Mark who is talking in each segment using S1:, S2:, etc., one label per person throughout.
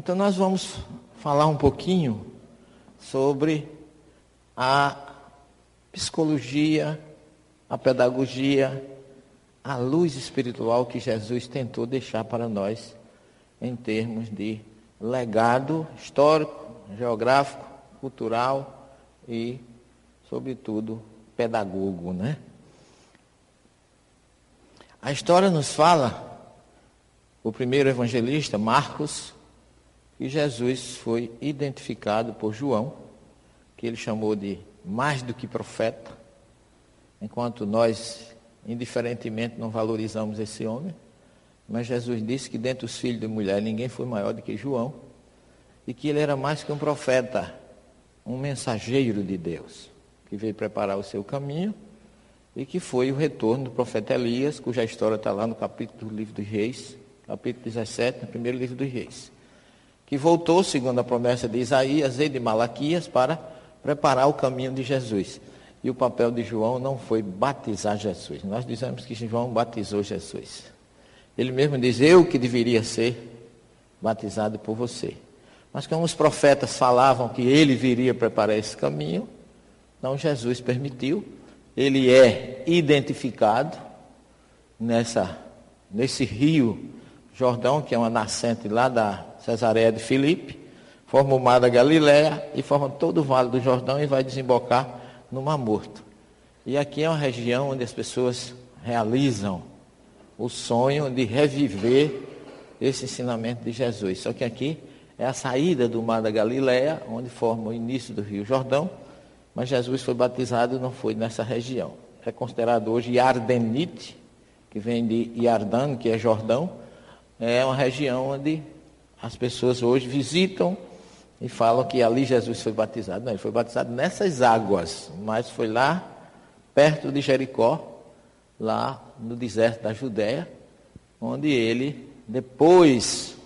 S1: Então nós vamos falar um pouquinho sobre a psicologia, a pedagogia, a luz espiritual que Jesus tentou deixar para nós em termos de legado histórico, geográfico, cultural e, sobretudo, pedagogo, né? A história nos fala, o primeiro evangelista, Marcos, que Jesus foi identificado por João, que ele chamou de mais do que profeta, enquanto nós, indiferentemente, não valorizamos esse homem. Mas Jesus disse que dentre os filhos de mulher ninguém foi maior do que João, e que ele era mais que um profeta, um mensageiro de Deus, que veio preparar o seu caminho, e que foi o retorno do profeta Elias, cuja história está lá no capítulo do livro dos Reis, capítulo 17, no primeiro livro dos Reis que voltou, segundo a promessa de Isaías e de Malaquias, para preparar o caminho de Jesus. E o papel de João não foi batizar Jesus. Nós dizemos que João batizou Jesus. Ele mesmo diz, eu que deveria ser batizado por você. Mas como os profetas falavam que ele viria preparar esse caminho, então Jesus permitiu. Ele é identificado nessa, nesse rio Jordão, que é uma nascente lá da Cesareia de Filipe, forma o mar da Galiléia e forma todo o vale do Jordão e vai desembocar no Mar Morto. E aqui é uma região onde as pessoas realizam o sonho de reviver esse ensinamento de Jesus. Só que aqui é a saída do mar da Galiléia, onde forma o início do Rio Jordão, mas Jesus foi batizado não foi nessa região. É considerado hoje Yardenite, que vem de Yardan, que é Jordão, é uma região onde as pessoas hoje visitam e falam que ali Jesus foi batizado. Não, ele foi batizado nessas águas, mas foi lá perto de Jericó, lá no deserto da Judéia, onde ele, depois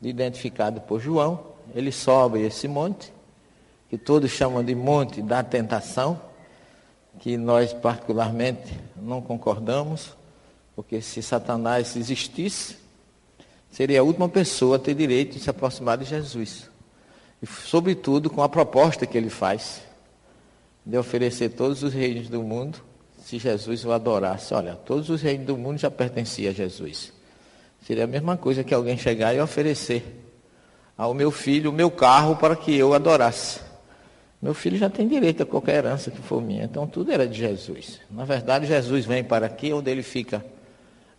S1: de identificado por João, ele sobe esse monte, que todos chamam de monte da tentação, que nós particularmente não concordamos, porque se Satanás existisse, seria a última pessoa a ter direito de se aproximar de Jesus. E, sobretudo, com a proposta que ele faz de oferecer todos os reinos do mundo se Jesus o adorasse. Olha, todos os reinos do mundo já pertenciam a Jesus. Seria a mesma coisa que alguém chegar e oferecer ao meu filho o meu carro para que eu adorasse. Meu filho já tem direito a qualquer herança que for minha. Então tudo era de Jesus. Na verdade, Jesus vem para aqui onde ele fica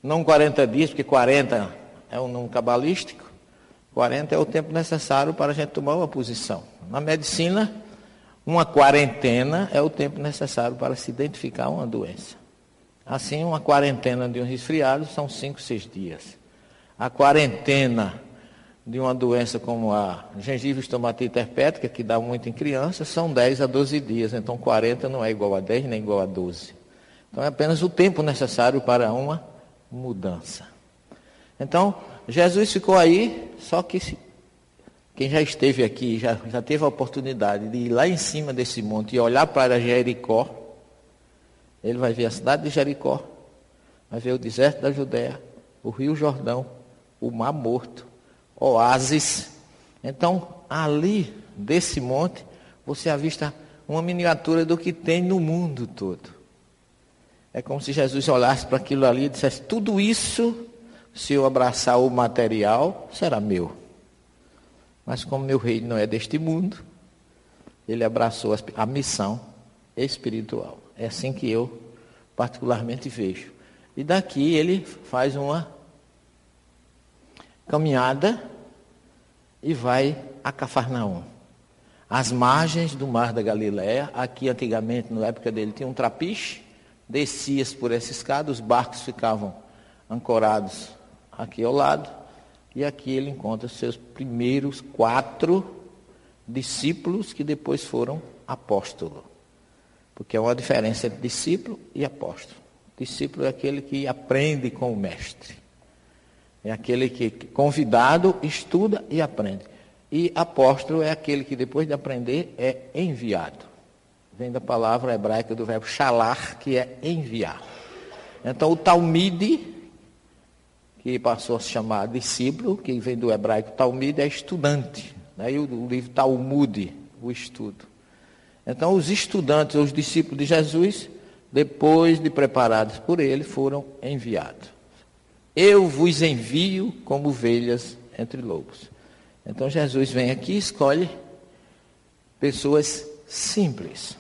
S1: não 40 dias, porque 40 é um número cabalístico. 40 é o tempo necessário para a gente tomar uma posição. Na medicina, uma quarentena é o tempo necessário para se identificar uma doença. Assim, uma quarentena de um resfriado são 5, 6 dias. A quarentena de uma doença como a gengiva estomatite herpética, que dá muito em crianças, são 10 a 12 dias. Então, 40 não é igual a 10 nem igual a 12. Então, é apenas o tempo necessário para uma mudança. Então, Jesus ficou aí, só que quem já esteve aqui, já, já teve a oportunidade de ir lá em cima desse monte e olhar para Jericó, ele vai ver a cidade de Jericó, vai ver o deserto da Judéia, o rio Jordão, o mar morto, oásis. Então, ali, desse monte, você avista uma miniatura do que tem no mundo todo. É como se Jesus olhasse para aquilo ali e dissesse: tudo isso se eu abraçar o material, será meu. Mas como meu reino não é deste mundo, ele abraçou a missão espiritual. É assim que eu particularmente vejo. E daqui ele faz uma caminhada e vai a Cafarnaum. As margens do mar da Galiléia, aqui antigamente, na época dele, tinha um trapiche, descias por essa escada, os barcos ficavam ancorados aqui ao lado, e aqui ele encontra seus primeiros quatro discípulos que depois foram apóstolos. Porque é uma diferença entre discípulo e apóstolo. Discípulo é aquele que aprende com o mestre. É aquele que, convidado, estuda e aprende. E apóstolo é aquele que, depois de aprender, é enviado. Vem da palavra hebraica do verbo shalar, que é enviar. Então, o Talmide que passou a se chamar discípulo, que vem do hebraico Talmud, é estudante. Né? E o, livro Talmud, o estudo. Então, os estudantes, os discípulos de Jesus, depois de preparados por ele, foram enviados. Eu vos envio como ovelhas entre lobos. Então, Jesus vem aqui e escolhe pessoas simples.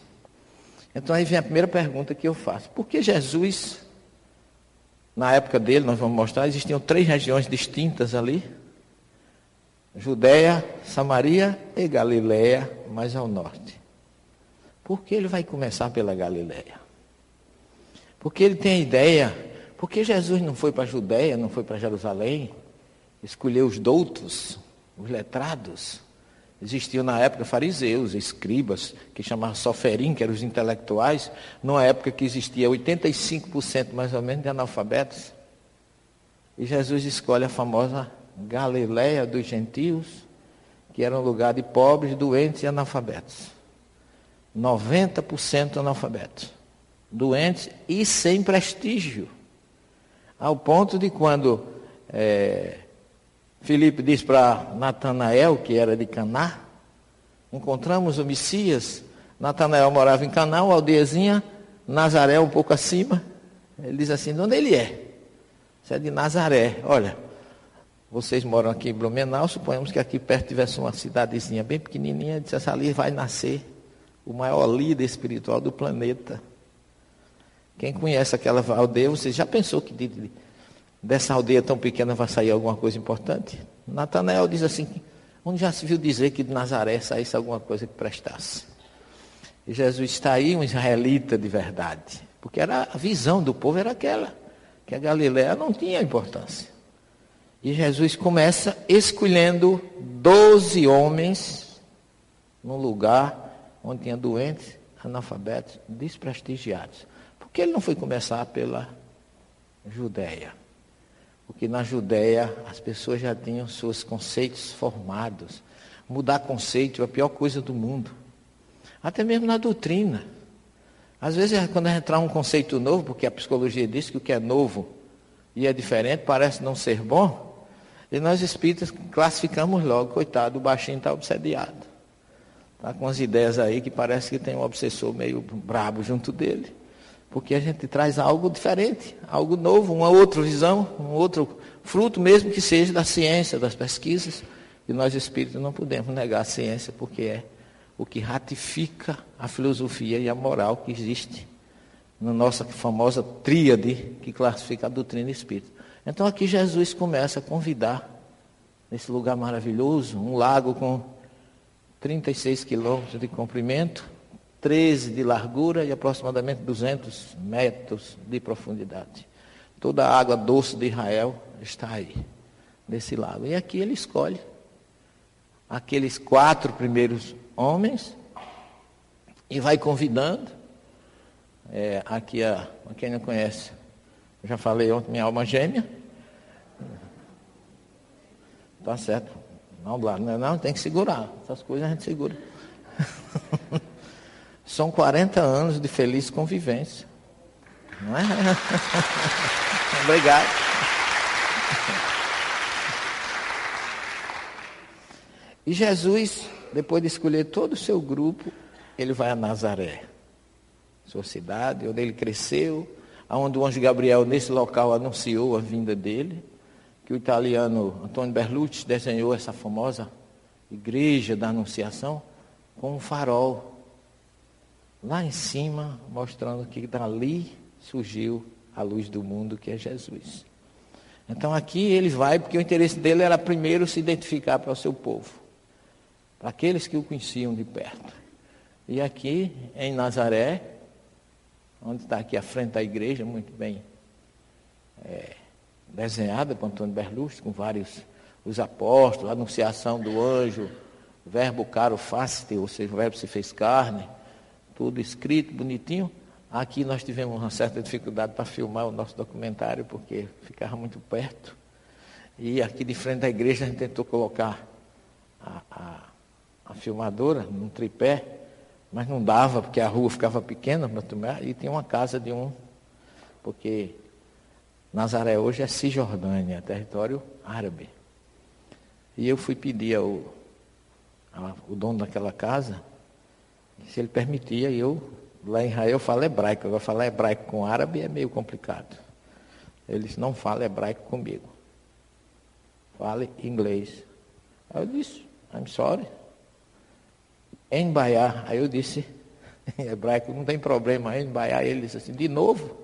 S1: Então, aí vem a primeira pergunta que eu faço: por que Jesus, na época dele, nós vamos mostrar, existiam três regiões distintas ali: Judéia, Samaria e Galiléia, mais ao norte. Por que ele vai começar pela Galiléia? Porque ele tem a ideia, porque Jesus não foi para a Judéia, não foi para Jerusalém, escolheu os doutos, os letrados. Existiam na época fariseus, escribas, que chamavam soferim, que eram os intelectuais, numa época que existia 85% mais ou menos de analfabetos. E Jesus escolhe a famosa Galiléia dos gentios, que era um lugar de pobres, doentes e analfabetos. 90% analfabetos, doentes e sem prestígio. Ao ponto de quando é, Filipe diz para Natanael, que era de Caná, encontramos o Messias. Natanael morava em Caná, uma aldeiazinha, Nazaré um pouco acima. Ele diz assim, de onde ele é? Você é de Nazaré. Olha, vocês moram aqui em Blumenau, suponhamos que aqui perto tivesse uma cidadezinha bem pequenininha, disse, ali vai nascer o maior líder espiritual do planeta. Quem conhece aquela aldeia, você já pensou que de, dessa aldeia tão pequena vai sair alguma coisa importante? Natanael diz assim, onde já se viu dizer que de Nazaré saísse alguma coisa que prestasse? E Jesus está aí, um israelita de verdade. Porque era, a visão do povo era aquela, que a Galiléia não tinha importância. E Jesus começa escolhendo doze homens num lugar onde tinha doentes, analfabetos, desprestigiados. Por que ele não foi começar pela Judéia? Porque na Judéia as pessoas já tinham seus conceitos formados. Mudar conceito é a pior coisa do mundo. Até mesmo na doutrina. Às vezes, quando entrar um conceito novo, porque a psicologia diz que o que é novo e é diferente parece não ser bom, e nós espíritas classificamos logo, coitado, o baixinho está obsediado. Está com as ideias aí que parece que tem um obsessor meio brabo junto dele. Porque a gente traz algo diferente, algo novo, uma outra visão, um outro fruto mesmo que seja da ciência, das pesquisas. E nós espíritos não podemos negar a ciência, porque é o que ratifica a filosofia e a moral que existe na nossa famosa tríade que classifica a doutrina espírita. Então aqui Jesus começa a convidar nesse lugar maravilhoso, um lago com 36 quilômetros de comprimento, 13 de largura e aproximadamente 200 metros de profundidade. Toda a água doce de Israel está aí, nesse lago. E aqui ele escolhe aqueles quatro primeiros homens e vai convidando. É, aqui, a, quem não conhece, já falei ontem, minha alma gêmea. Tá certo. Não, não, é não, tem que segurar. Essas coisas a gente segura. São 40 anos de feliz convivência. Não é? Obrigado. E Jesus, depois de escolher todo o seu grupo, ele vai a Nazaré, sua cidade, onde ele cresceu, onde o anjo Gabriel, nesse local, anunciou a vinda dele que o italiano Antônio Berlucci desenhou essa famosa igreja da Anunciação com um farol lá em cima, mostrando que dali surgiu a luz do mundo, que é Jesus. Então aqui ele vai, porque o interesse dele era primeiro se identificar para o seu povo, para aqueles que o conheciam de perto. E aqui em Nazaré, onde está aqui à frente da igreja, muito bem é, desenhada por Antônio Berlucci, com vários os apóstolos, a anunciação do anjo, verbo caro facite, ou seja, o verbo se fez carne, tudo escrito, bonitinho. Aqui nós tivemos uma certa dificuldade para filmar o nosso documentário, porque ficava muito perto. E aqui de frente da igreja a gente tentou colocar a, a, a filmadora num tripé, mas não dava, porque a rua ficava pequena, e tinha uma casa de um, porque Nazaré hoje é Cisjordânia, território árabe. E eu fui pedir ao, ao dono daquela casa se ele permitia, eu, lá em Israel, falo hebraico. Agora, falar hebraico com árabe é meio complicado. Ele disse, não fala hebraico comigo. Fale inglês. Aí eu disse, I'm sorry. Em Baiá. Aí eu disse, em hebraico, não tem problema. Em Baiá, ele disse assim, de novo?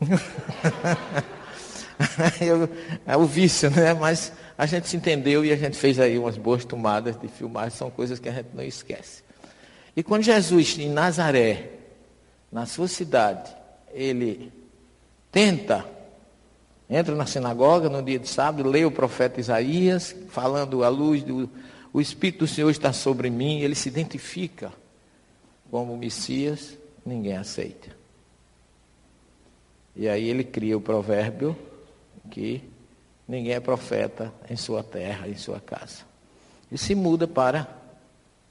S1: eu, é o vício, né? Mas a gente se entendeu e a gente fez aí umas boas tomadas de filmagem, são coisas que a gente não esquece. E quando Jesus, em Nazaré, na sua cidade, ele tenta, entra na sinagoga no dia de sábado, lê o profeta Isaías, falando à luz do o Espírito do Senhor está sobre mim, ele se identifica como Messias, ninguém aceita. E aí ele cria o provérbio que ninguém é profeta em sua terra, em sua casa. E se muda para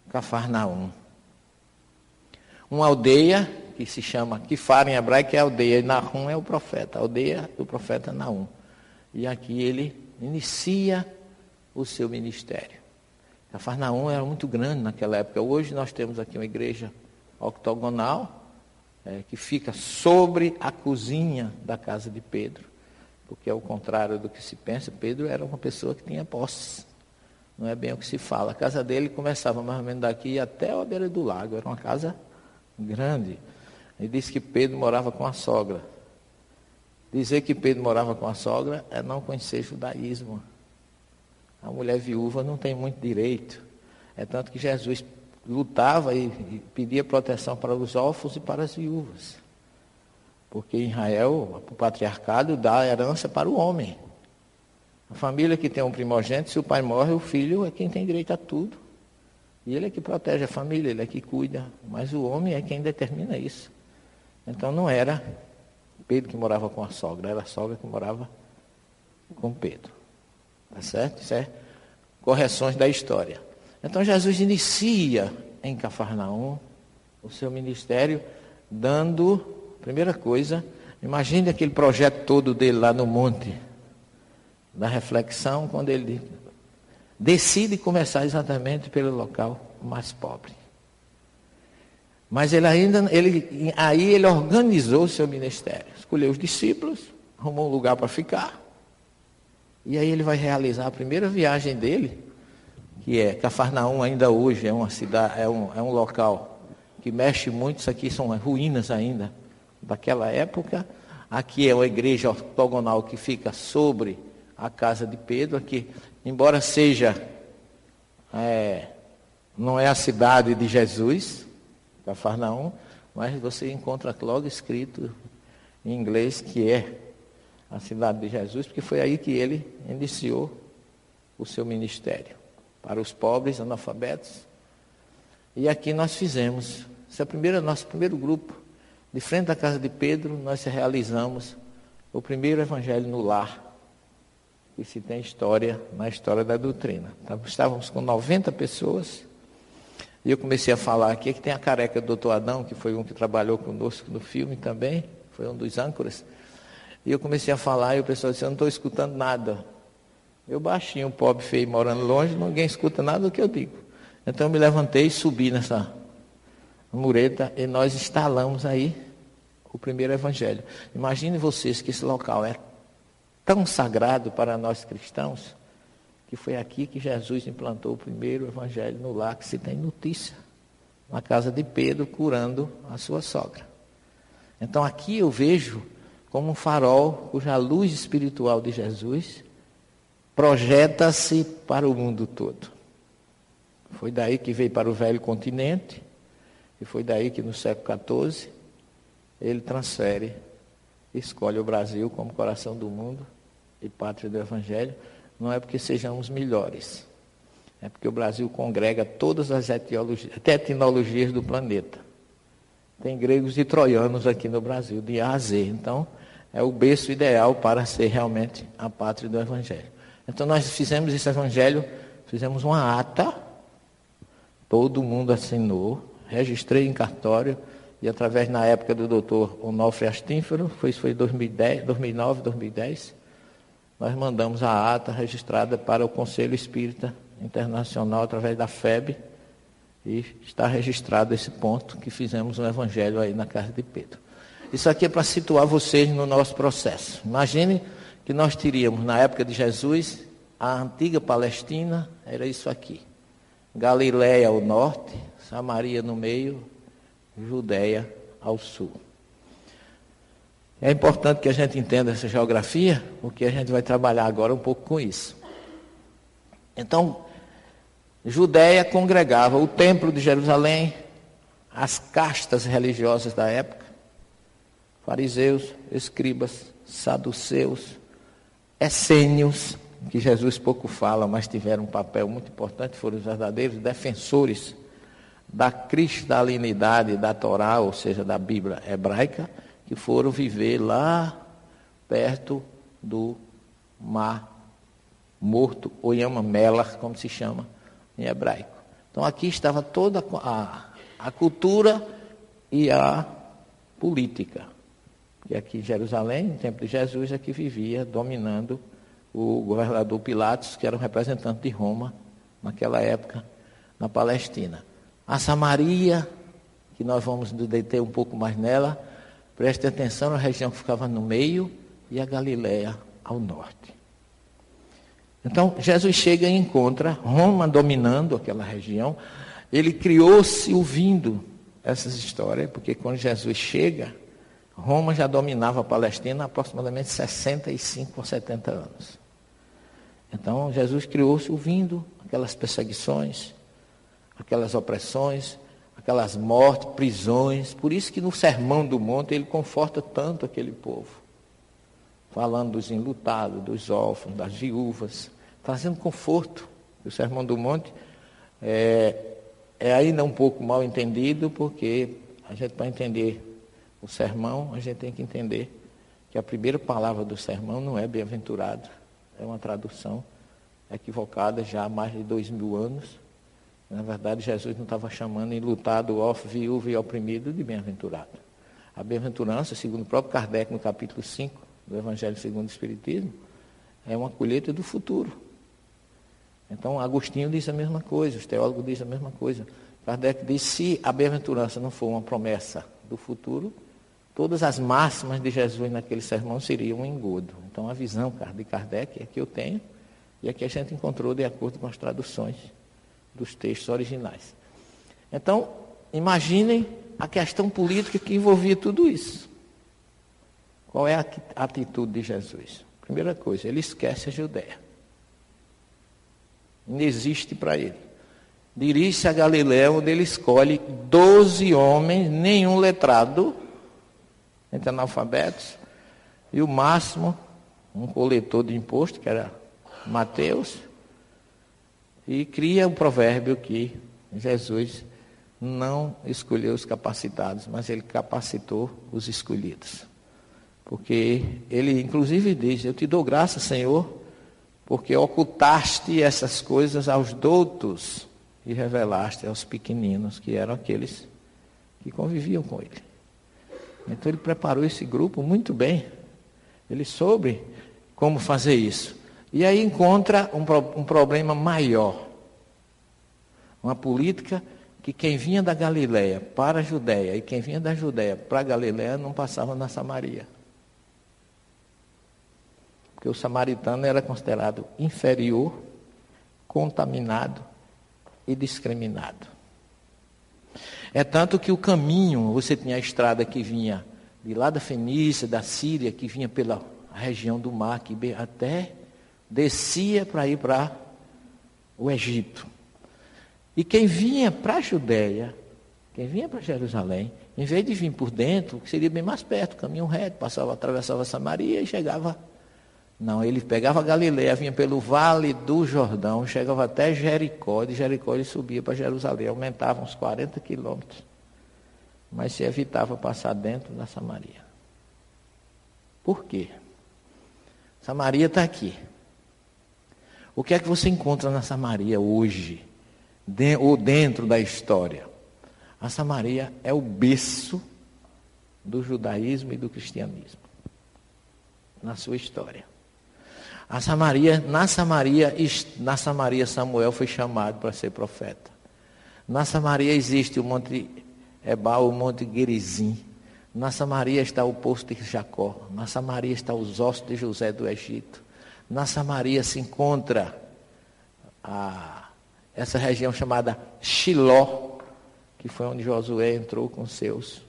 S1: Cafarnaum. Uma aldeia que se chama Kifar em hebraico é aldeia, e Nahum é o profeta, a aldeia do profeta Nahum. E aqui ele inicia o seu ministério. Cafarnaum era muito grande naquela época. Hoje nós temos aqui uma igreja octogonal, é, que fica sobre a cozinha da casa de Pedro, porque é o contrário do que se pensa. Pedro era uma pessoa que tinha posses. Não é bem o que se fala. A casa dele começava mais ou menos daqui até a beira do lago. Era uma casa grande. E disse que Pedro morava com a sogra. Dizer que Pedro morava com a sogra é não conhecer judaísmo. A mulher viúva não tem muito direito. É tanto que Jesus lutava e, pedia proteção para os órfãos e para as viúvas. Porque em Israel, o patriarcado dá herança para o homem. A família que tem um primogênito, se o pai morre, o filho é quem tem direito a tudo. E ele é que protege a família, ele é que cuida. Mas o homem é quem determina isso. Então não era Pedro que morava com a sogra, era a sogra que morava com Pedro. Tá certo? Isso é correções da história. Então Jesus inicia em Cafarnaum o seu ministério dando, primeira coisa, imagine aquele projeto todo dele lá no monte da reflexão, quando ele decide começar exatamente pelo local mais pobre. Mas ele ainda, ele, aí ele organizou o seu ministério, escolheu os discípulos, arrumou um lugar para ficar, e aí ele vai realizar a primeira viagem dele, que é Cafarnaum ainda hoje é uma cidade, é um, é um local que mexe muito, isso aqui são ruínas ainda daquela época. Aqui é uma igreja ortogonal que fica sobre a casa de Pedro, aqui embora seja, é, não é a cidade de Jesus, Cafarnaum, mas você encontra logo escrito em inglês que é a cidade de Jesus, porque foi aí que ele iniciou o seu ministério para os pobres, analfabetos. E aqui nós fizemos, esse é o primeiro, nosso primeiro grupo, de frente à casa de Pedro, nós realizamos o primeiro evangelho no lar que se tem história na história da doutrina. Então, estávamos com 90 pessoas, e eu comecei a falar aqui que tem a careca do doutor Adão, que foi um que trabalhou conosco no filme também, foi um dos âncoras. E eu comecei a falar e o pessoal disse, eu não estou escutando nada. Eu baixinho, pobre, feio, morando longe, ninguém escuta nada do que eu digo. Então eu me levantei e subi nessa mureta e nós instalamos aí o primeiro evangelho. Imagine vocês que esse local é tão sagrado para nós cristãos, que foi aqui que Jesus implantou o primeiro evangelho no lar que se tem notícia, na casa de Pedro, curando a sua sogra. Então aqui eu vejo como um farol cuja luz espiritual de Jesus projeta-se para o mundo todo. Foi daí que veio para o velho continente, e foi daí que no século XIV ele transfere escolhe o Brasil como coração do mundo e pátria do Evangelho, não é porque sejamos melhores, é porque o Brasil congrega todas as etnologias do planeta. Tem gregos e troianos aqui no Brasil, de A a Z. Então, é o berço ideal para ser realmente a pátria do Evangelho. Então, nós fizemos esse Evangelho, fizemos uma ata, todo mundo assinou, registrei em cartório, e através na época do doutor Onofre Astínfero, foi, foi 2010, 2009, 2010, nós mandamos a ata registrada para o Conselho Espírita Internacional através da FEB e está registrado esse ponto que fizemos um evangelho aí na casa de Pedro. Isso aqui é para situar vocês no nosso processo. Imagine que nós teríamos na época de Jesus a antiga Palestina, era isso aqui. Galiléia ao norte, Samaria no meio, Judéia ao sul. É importante que a gente entenda essa geografia, porque a gente vai trabalhar agora um pouco com isso. Então, Judéia congregava o templo de Jerusalém, as castas religiosas da época, fariseus, escribas, saduceus, essênios, que Jesus pouco fala, mas tiveram um papel muito importante, foram os verdadeiros defensores da cristalinidade da Torá, ou seja, da Bíblia hebraica, que foram viver lá perto do Mar Morto, ou Yama Melar, como se chama em hebraico. Então aqui estava toda a, a cultura e a política. E aqui em Jerusalém, no tempo de Jesus, é que vivia dominando o governador Pilatos, que era um representante de Roma naquela época na Palestina. A Samaria, que nós vamos nos deter um pouco mais nela, preste atenção na região que ficava no meio e a Galiléia ao norte. Então, Jesus chega e encontra Roma dominando aquela região. Ele criou-se ouvindo essas histórias, porque quando Jesus chega, Roma já dominava a Palestina há aproximadamente 65 ou 70 anos. Então, Jesus criou-se ouvindo aquelas perseguições, aquelas opressões, aquelas mortes, prisões. Por isso que no Sermão do Monte ele conforta tanto aquele povo. Falando dos enlutados, dos órfãos, das viúvas, trazendo conforto. O Sermão do Monte é, é ainda um pouco mal entendido, porque a gente, para entender o sermão, a gente tem que entender que a primeira palavra do sermão não é bem-aventurado, é uma tradução equivocada já há mais de dois mil anos. Na verdade, Jesus não estava chamando enlutado, órfão, viúvo e oprimido de bem-aventurado. A bem-aventurança, segundo o próprio Kardec, no capítulo 5 do Evangelho segundo o Espiritismo, é uma colheita do futuro. Então, Agostinho diz a mesma coisa, os teólogos dizem a mesma coisa. Kardec diz: se a bem-aventurança não for uma promessa do futuro, todas as máximas de Jesus naquele sermão seriam um engodo. Então, a visão de Kardec é que eu tenho e é que a gente encontrou de acordo com as traduções dos textos originais. Então, imaginem a questão política que envolvia tudo isso. Qual é a atitude de Jesus? Primeira coisa, ele esquece a Judéia. Não existe para ele. Dirige-se a Galiléia, onde ele escolhe doze homens, nenhum letrado, entre analfabetos, e o máximo, um coletor de imposto, que era Mateus, e cria o um provérbio que Jesus não escolheu os capacitados, mas ele capacitou os escolhidos. Porque ele inclusive diz: Eu te dou graça, Senhor, porque ocultaste essas coisas aos doutos e revelaste aos pequeninos, que eram aqueles que conviviam com ele. Então ele preparou esse grupo muito bem. Ele soube como fazer isso. E aí encontra um, um problema maior. Uma política que quem vinha da Galiléia para a Judéia e quem vinha da Judéia para a Galiléia não passava na Samaria que o samaritano era considerado inferior, contaminado e discriminado. É tanto que o caminho, você tinha a estrada que vinha de lá da Fenícia, da Síria, que vinha pela região do mar, que até descia para ir para o Egito. E quem vinha para a Judéia, quem vinha para Jerusalém, em vez de vir por dentro, seria bem mais perto, caminho reto, passava, atravessava Samaria e chegava não, ele pegava Galileia, vinha pelo vale do Jordão, chegava até Jericó, de Jericó ele subia para Jerusalém, aumentava uns 40 quilômetros. Mas se evitava passar dentro da Samaria. Por quê? Samaria está aqui. O que é que você encontra na Samaria hoje, de, ou dentro da história? A Samaria é o berço do judaísmo e do cristianismo na sua história. A Samaria, na Samaria, na Samaria Samuel foi chamado para ser profeta. Na Samaria existe o Monte Ebal, o Monte Gerizim. Na Samaria está o poço de Jacó. Na Samaria está os ossos de José do Egito. Na Samaria se encontra a, essa região chamada Shiló, que foi onde Josué entrou com seus.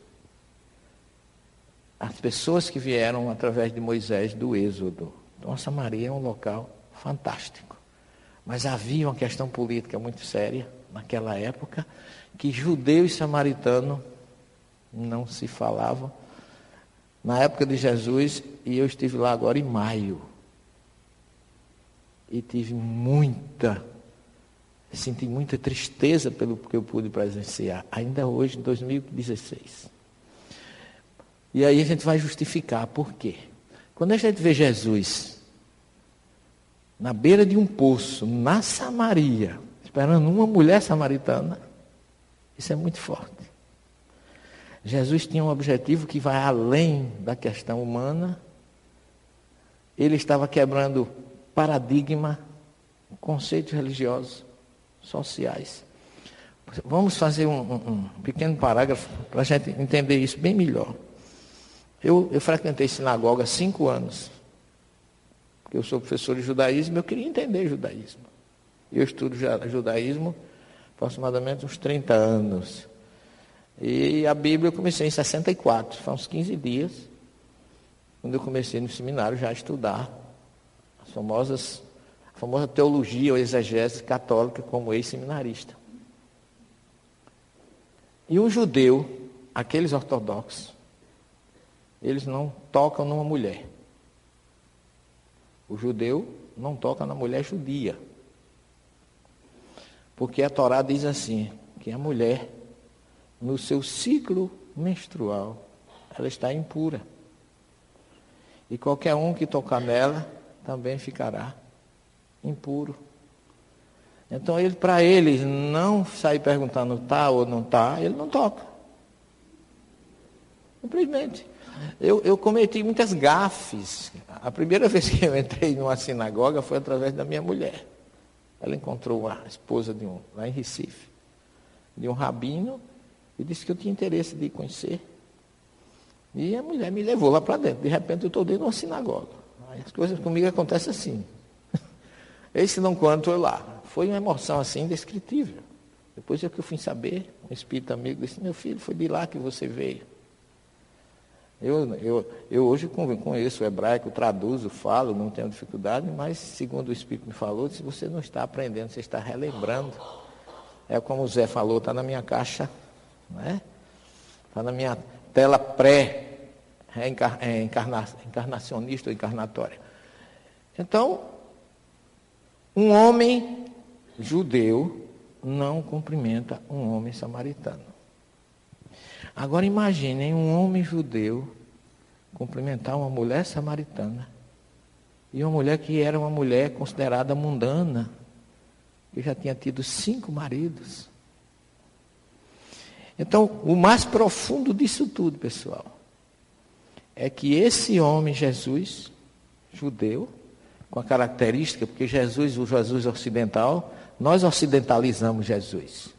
S1: As pessoas que vieram através de Moisés do Êxodo. Então a Samaria é um local fantástico. Mas havia uma questão política muito séria naquela época, que judeu e samaritano não se falavam. Na época de Jesus, e eu estive lá agora em maio, e tive muita, senti muita tristeza pelo que eu pude presenciar, ainda hoje, em 2016. E aí a gente vai justificar por quê. Quando a gente vê Jesus na beira de um poço, na Samaria, esperando uma mulher samaritana, isso é muito forte. Jesus tinha um objetivo que vai além da questão humana. Ele estava quebrando paradigma, conceitos religiosos, sociais. Vamos fazer um, um, um pequeno parágrafo para a gente entender isso bem melhor. Eu, eu frequentei sinagoga há cinco anos. Eu sou professor de judaísmo, eu queria entender judaísmo. Eu estudo judaísmo aproximadamente uns 30 anos. E a Bíblia eu comecei em 64, faz uns 15 dias, quando eu comecei no seminário já a estudar famosas, a famosa teologia ou exegese católica como ex-seminarista. E um judeu, aqueles ortodoxos, eles não tocam numa mulher. O judeu não toca na mulher judia. Porque a Torá diz assim, que a mulher, no seu ciclo menstrual, ela está impura. E qualquer um que tocar nela também ficará impuro. Então, ele, para eles não sair perguntando está ou não está, ele não toca. Simplesmente. Eu, eu cometi muitas gafes. A primeira vez que eu entrei numa sinagoga foi através da minha mulher. Ela encontrou a esposa de um, lá em Recife, de um rabino, e disse que eu tinha interesse de conhecer. E a mulher me levou lá para dentro. De repente eu estou dentro de uma sinagoga. Aí as coisas comigo acontecem assim. Esse não quanto eu lá. Foi uma emoção assim indescritível. Depois é que eu fui saber, um espírito amigo disse, meu filho, foi de lá que você veio. Eu, eu, eu hoje conheço o hebraico, traduzo, falo, não tenho dificuldade, mas segundo o Espírito me falou, se você não está aprendendo, você está relembrando. É como o Zé falou, está na minha caixa, né? está na minha tela pré-encarnacionista ou encarnatória. Então, um homem judeu não cumprimenta um homem samaritano. Agora imaginem um homem judeu cumprimentar uma mulher samaritana. E uma mulher que era uma mulher considerada mundana, que já tinha tido cinco maridos. Então, o mais profundo disso tudo, pessoal, é que esse homem, Jesus, judeu, com a característica, porque Jesus, o Jesus ocidental, nós ocidentalizamos Jesus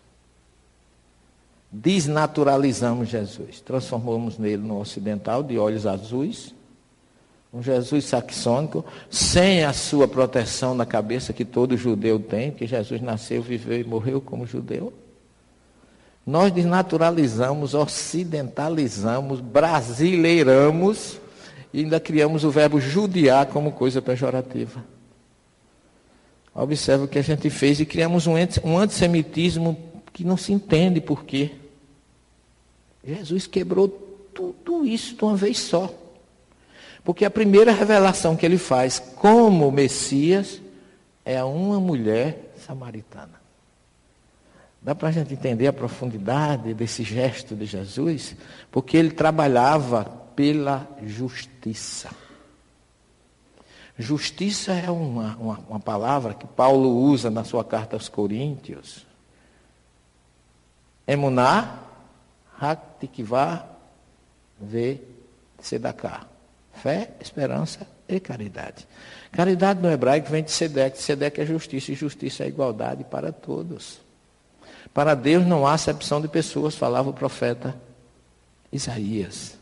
S1: desnaturalizamos Jesus, transformamos nele no ocidental de olhos azuis, um Jesus saxônico, sem a sua proteção na cabeça que todo judeu tem, que Jesus nasceu, viveu e morreu como judeu. Nós desnaturalizamos, ocidentalizamos, brasileiramos e ainda criamos o verbo judiar como coisa pejorativa. Observe o que a gente fez e criamos um antissemitismo que não se entende por quê. Jesus quebrou tudo isso de uma vez só. Porque a primeira revelação que ele faz como Messias é a uma mulher samaritana. Dá para a gente entender a profundidade desse gesto de Jesus? Porque ele trabalhava pela justiça. Justiça é uma, uma, uma palavra que Paulo usa na sua carta aos Coríntios. Emuná Haktikvá V de Sedacá. Fé, esperança e caridade. Caridade no hebraico vem de Sedec. Sedec é justiça e justiça é igualdade para todos. Para Deus não há acepção de pessoas, falava o profeta Isaías.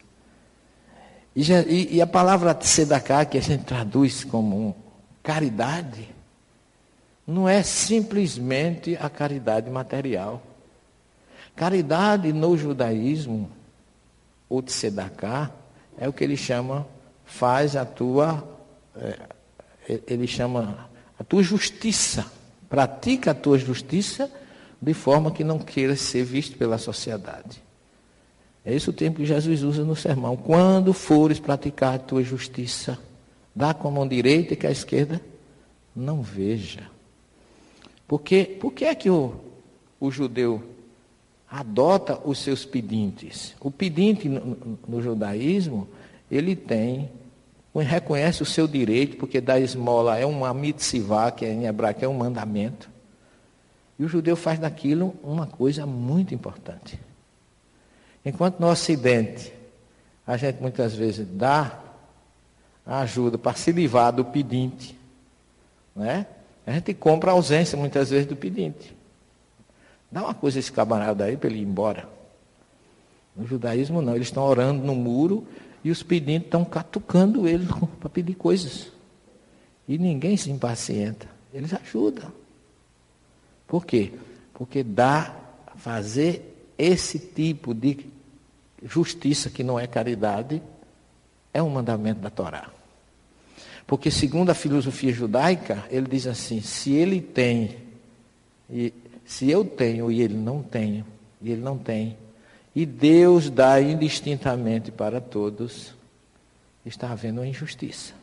S1: E, já, e, e a palavra Sedacá, que a gente traduz como caridade, não é simplesmente a caridade material. Caridade no judaísmo, ou tzedakah, é o que ele chama, faz a tua, é, ele chama a tua justiça, pratica a tua justiça de forma que não queira ser visto pela sociedade. É esse o tempo que Jesus usa no sermão. Quando fores praticar a tua justiça, dá com a mão direita e com a esquerda, não veja. Por que é que o, o judeu adota os seus pedintes? O pedinte no, no judaísmo, ele tem, reconhece o seu direito, porque dar esmola é uma mitzvah, que em hebraico é um mandamento. E o judeu faz daquilo uma coisa muito importante. Enquanto no Ocidente, a gente muitas vezes dá ajuda para se livrar do pedinte, né? A gente compra a ausência muitas vezes do pedinte. Dá uma coisa a esse camarada aí para ele ir embora. No judaísmo não, eles estão orando no muro e os pedintes estão catucando ele para pedir coisas. E ninguém se impacienta. Eles ajudam. Por quê? Porque dá fazer esse tipo de justiça que não é caridade é um mandamento da Torá. Porque, segundo a filosofia judaica, ele diz assim: se ele tem, e, se eu tenho e ele não tem, e ele não tem, e Deus dá indistintamente para todos, está havendo uma injustiça.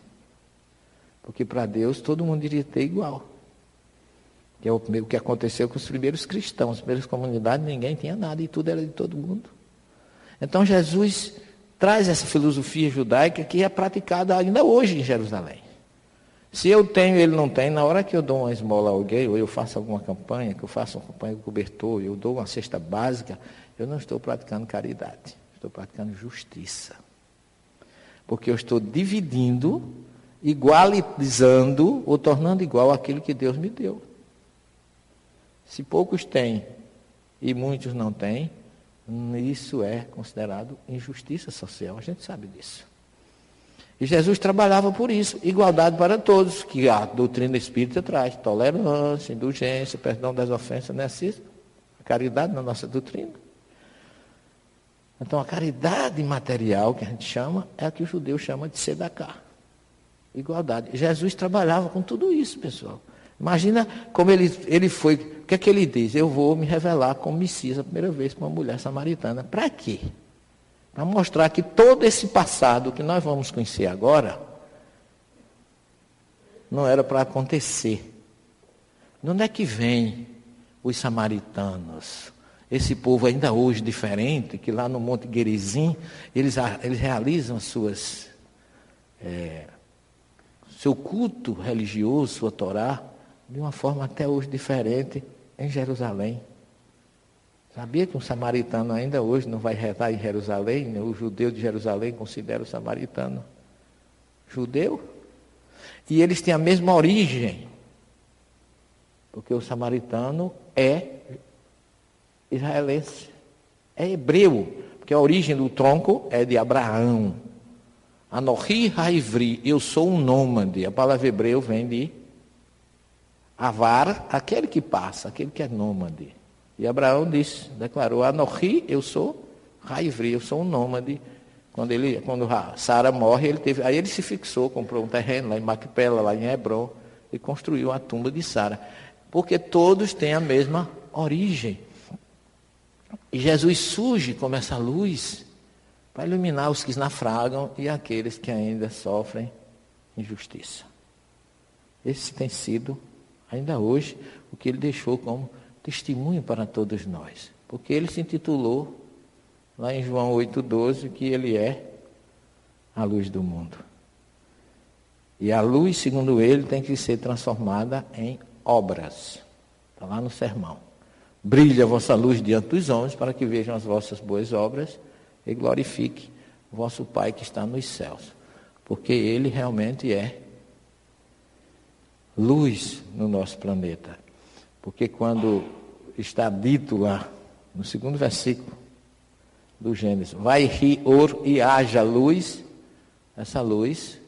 S1: Porque para Deus todo mundo diria ter igual. Que é o que aconteceu com os primeiros cristãos, as primeiras comunidades, ninguém tinha nada e tudo era de todo mundo. Então Jesus traz essa filosofia judaica que é praticada ainda hoje em Jerusalém. Se eu tenho ele não tem, na hora que eu dou uma esmola a alguém, ou eu faço alguma campanha, que eu faço uma campanha de cobertor, eu dou uma cesta básica, eu não estou praticando caridade, estou praticando justiça. Porque eu estou dividindo, igualizando ou tornando igual aquilo que Deus me deu. Se poucos têm e muitos não têm, isso é considerado injustiça social, a gente sabe disso. E Jesus trabalhava por isso, igualdade para todos, que a doutrina espírita traz, tolerância, indulgência, perdão das ofensas, não é assim? A caridade na nossa doutrina. Então a caridade material, que a gente chama, é a que o judeu chama de sedacá. Igualdade. Jesus trabalhava com tudo isso, pessoal. Imagina como ele, ele foi. O que é que ele diz? Eu vou me revelar como Messias a primeira vez para uma mulher samaritana. Para quê? Para mostrar que todo esse passado que nós vamos conhecer agora não era para acontecer. De onde é que vem os samaritanos? Esse povo ainda hoje diferente, que lá no Monte Gerizim, eles, eles realizam as suas, é, seu culto religioso, sua Torá, de uma forma até hoje diferente em Jerusalém. Sabia que um samaritano ainda hoje não vai rezar em Jerusalém? O judeu de Jerusalém considera o samaritano judeu. E eles têm a mesma origem. Porque o samaritano é israelense. É hebreu. Porque a origem do tronco é de Abraão. Anohi Raivri, eu sou um nômade. A palavra hebreu vem de Avar, aquele que passa, aquele que é nômade. E Abraão disse, declarou, Anohi, eu sou Raivri, eu sou um nômade. Quando, ele, quando Sara morre, ele teve, aí ele se fixou, comprou um terreno lá em Macpela, lá em Hebron, e construiu a tumba de Sara. Porque todos têm a mesma origem. E Jesus surge como essa luz para iluminar os que naufragam e aqueles que ainda sofrem injustiça. Esse tem sido ainda hoje, o que ele deixou como testemunho para todos nós. Porque ele se intitulou, lá em João 8,12, que ele é a luz do mundo. E a luz, segundo ele, tem que ser transformada em obras. Está lá no sermão. Brilha a vossa luz diante dos homens, para que vejam as vossas boas obras e glorifique vosso Pai que está nos céus. Porque Ele realmente é luz no nosso planeta. Porque quando está dito lá, no segundo versículo do Gênesis, vai or e haja luz, essa luz,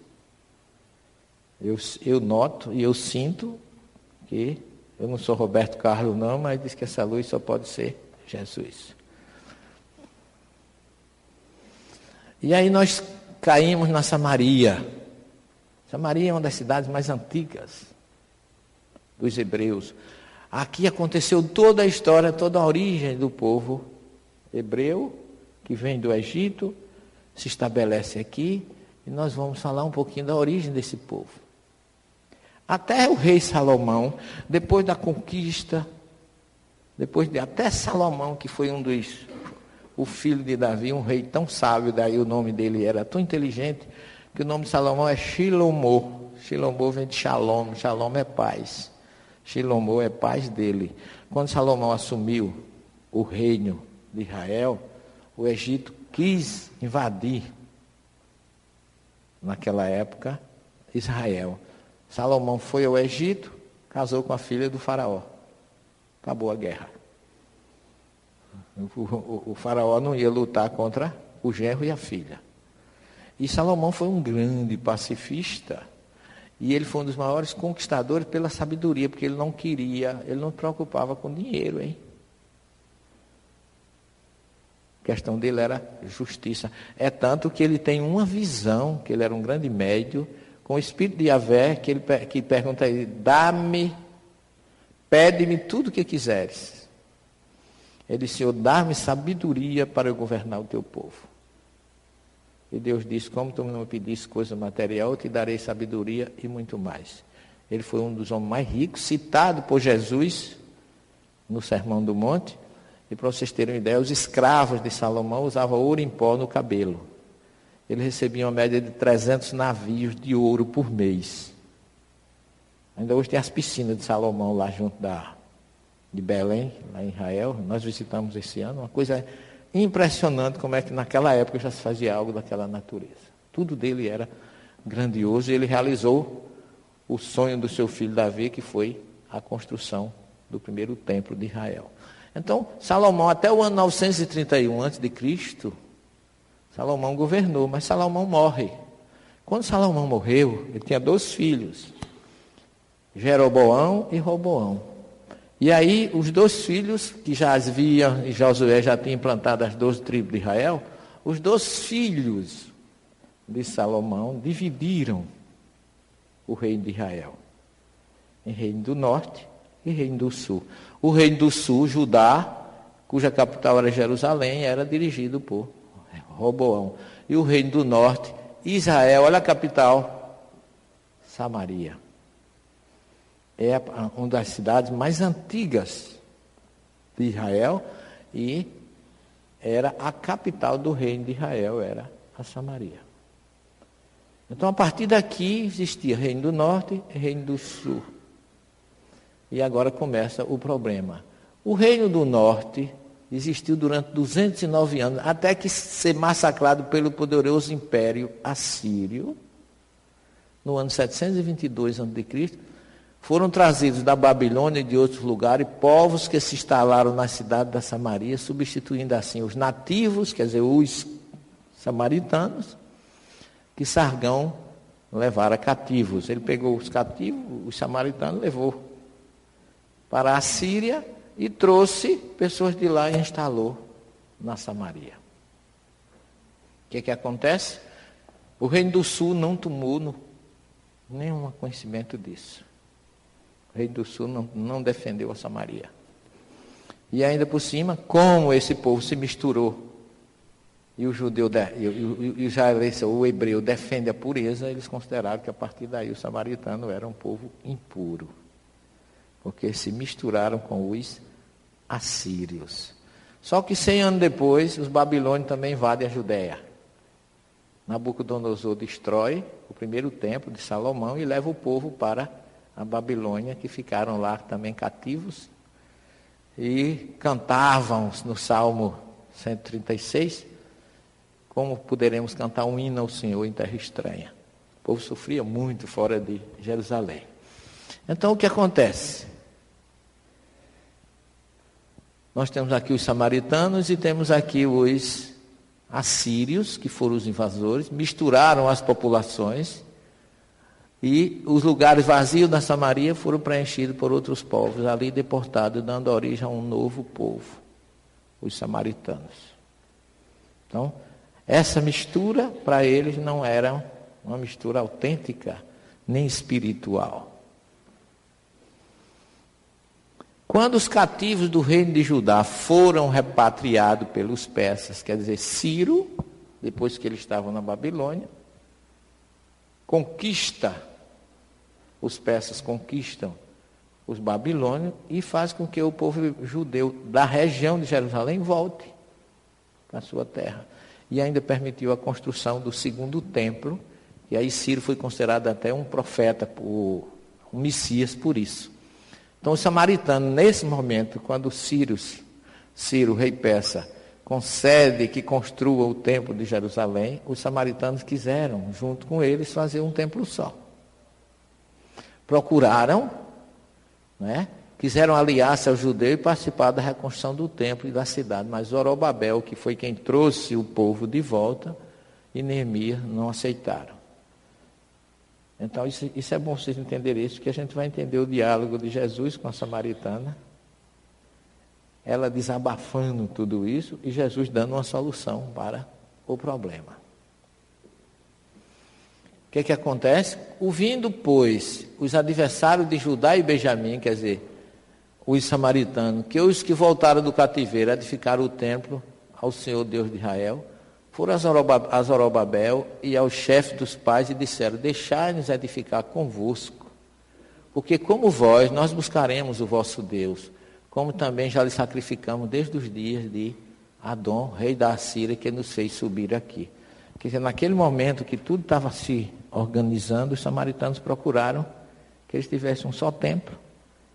S1: eu, eu noto e eu sinto que, eu não sou Roberto Carlos não, mas diz que essa luz só pode ser Jesus. E aí nós caímos na Samaria. Samaria é uma das cidades mais antigas dos hebreus. Aqui aconteceu toda a história, toda a origem do povo hebreu, que vem do Egito, se estabelece aqui, e nós vamos falar um pouquinho da origem desse povo. Até o rei Salomão, depois da conquista, depois de até Salomão, que foi um dos o filho de Davi, um rei tão sábio, daí o nome dele era tão inteligente, que o nome de Salomão é Shilomô. Shilomô vem de Shalom, Shalom é paz. Shilomô é paz dele. Quando Salomão assumiu o reino de Israel, o Egito quis invadir, naquela época, Israel. Salomão foi ao Egito, casou com a filha do faraó. Acabou a guerra. O, o, o, faraó não ia lutar contra o genro e a filha. E Salomão foi um grande pacifista. E ele foi um dos maiores conquistadores pela sabedoria, porque ele não queria, ele não se preocupava com dinheiro, hein? A questão dele era justiça. É tanto que ele tem uma visão, que ele era um grande médio, com o espírito de Yahvé, que ele que pergunta a ele, dá-me, pede-me tudo o que quiseres. Ele disse, Senhor, dá-me sabedoria para eu governar o teu povo. E Deus disse, como tu não pediste coisa material, eu te darei sabedoria e muito mais. Ele foi um dos homens mais ricos, citado por Jesus no Sermão do Monte. E para vocês terem uma ideia, os escravos de Salomão usavam ouro em pó no cabelo. Ele recebia uma média de 300 navios de ouro por mês. Ainda hoje tem as piscinas de Salomão lá junto da, de Belém, lá em Israel. Nós visitamos esse ano. Uma coisa impressionante como é que naquela época já se fazia algo daquela natureza. Tudo dele era grandioso e ele realizou o sonho do seu filho Davi, que foi a construção do primeiro templo de Israel. Então, Salomão, até o ano 931 a.C., Salomão governou, mas Salomão morre. Quando Salomão morreu, ele tinha dois filhos, Jeroboão e Roboão. E aí, os dois filhos, que já as viam, e Josué já tinha implantado as doze tribos de Israel, os dois filhos de Salomão dividiram o reino de Israel em reino do norte e reino do sul. O reino do sul, Judá, cuja capital era Jerusalém, era dirigido por Roboão. E o reino do norte, Israel, olha a capital, Samaria é uma das cidades mais antigas de Israel e era a capital do reino de Israel, era a Samaria. Então, a partir daqui existia reino do norte e reino do sul. E agora começa o problema. O reino do norte existiu durante 209 anos, até que ser massacrado pelo poderoso império assírio, no ano 722 a.C., foram trazidos da Babilônia e de outros lugares povos que se instalaram na cidade da Samaria, substituindo assim os nativos, quer dizer, os samaritanos, que Sargão levara cativos. Ele pegou os cativos, os samaritanos, levou para a Síria e trouxe pessoas de lá e instalou na Samaria. O que, que acontece? O reino do sul não tomou nenhum conhecimento disso. O rei do sul não, não defendeu a Samaria. E ainda por cima, como esse povo se misturou e o judeu e o, israelense, o hebreu defende a pureza, eles consideraram que a partir daí o samaritano era um povo impuro. Porque se misturaram com os assírios. Só que cem anos depois, os babilônios também invadem a Judéia. Nabucodonosor destrói o primeiro templo de Salomão e leva o povo para a Babilônia, que ficaram lá também cativos, e cantavam no Salmo 136, como poderemos cantar um hino ao Senhor em terra estranha? O povo sofria muito fora de Jerusalém. Então o que acontece? Nós temos aqui os samaritanos e temos aqui os assírios, que foram os invasores, misturaram as populações e os lugares vazios da Samaria foram preenchidos por outros povos, ali deportados, dando origem a um novo povo, os samaritanos. Então, essa mistura para eles não era uma mistura autêntica nem espiritual. Quando os cativos do reino de Judá foram repatriados pelos persas, quer dizer, Ciro, depois que eles estavam na Babilônia, conquista, os persas conquistam os babilônios e faz com que o povo judeu da região de Jerusalém volte para sua terra. E ainda permitiu a construção do segundo templo, e aí Ciro foi considerado até um profeta, um Messias por isso. Então, os samaritanos, nesse momento, quando Ciro, Ciro, rei persa, concede que construa o templo de Jerusalém, os samaritanos quiseram, junto com eles, fazer um templo só. Procuraram, né, quiseram aliar-se ao judeu e participar da reconstrução do templo e da cidade, mas Zorobabel, que foi quem trouxe o povo de volta, e Neemias não aceitaram. Então, isso, isso é bom vocês entenderem isso, que a gente vai entender o diálogo de Jesus com a samaritana, ela desabafando tudo isso e Jesus dando uma solução para o problema. Que, é que acontece? Ouvindo, pois, os adversários de Judá e Benjamim, quer dizer, os samaritanos, que os que voltaram do cativeiro edificaram o templo ao Senhor Deus de Israel, foram a Zorobabel e ao chefe dos pais e disseram: Deixai-nos edificar convosco, porque como vós, nós buscaremos o vosso Deus, como também já lhe sacrificamos desde os dias de Adom, rei da Assíria, que nos fez subir aqui. Quer dizer, naquele momento que tudo estava se organizando, os samaritanos procuraram que eles tivessem um só templo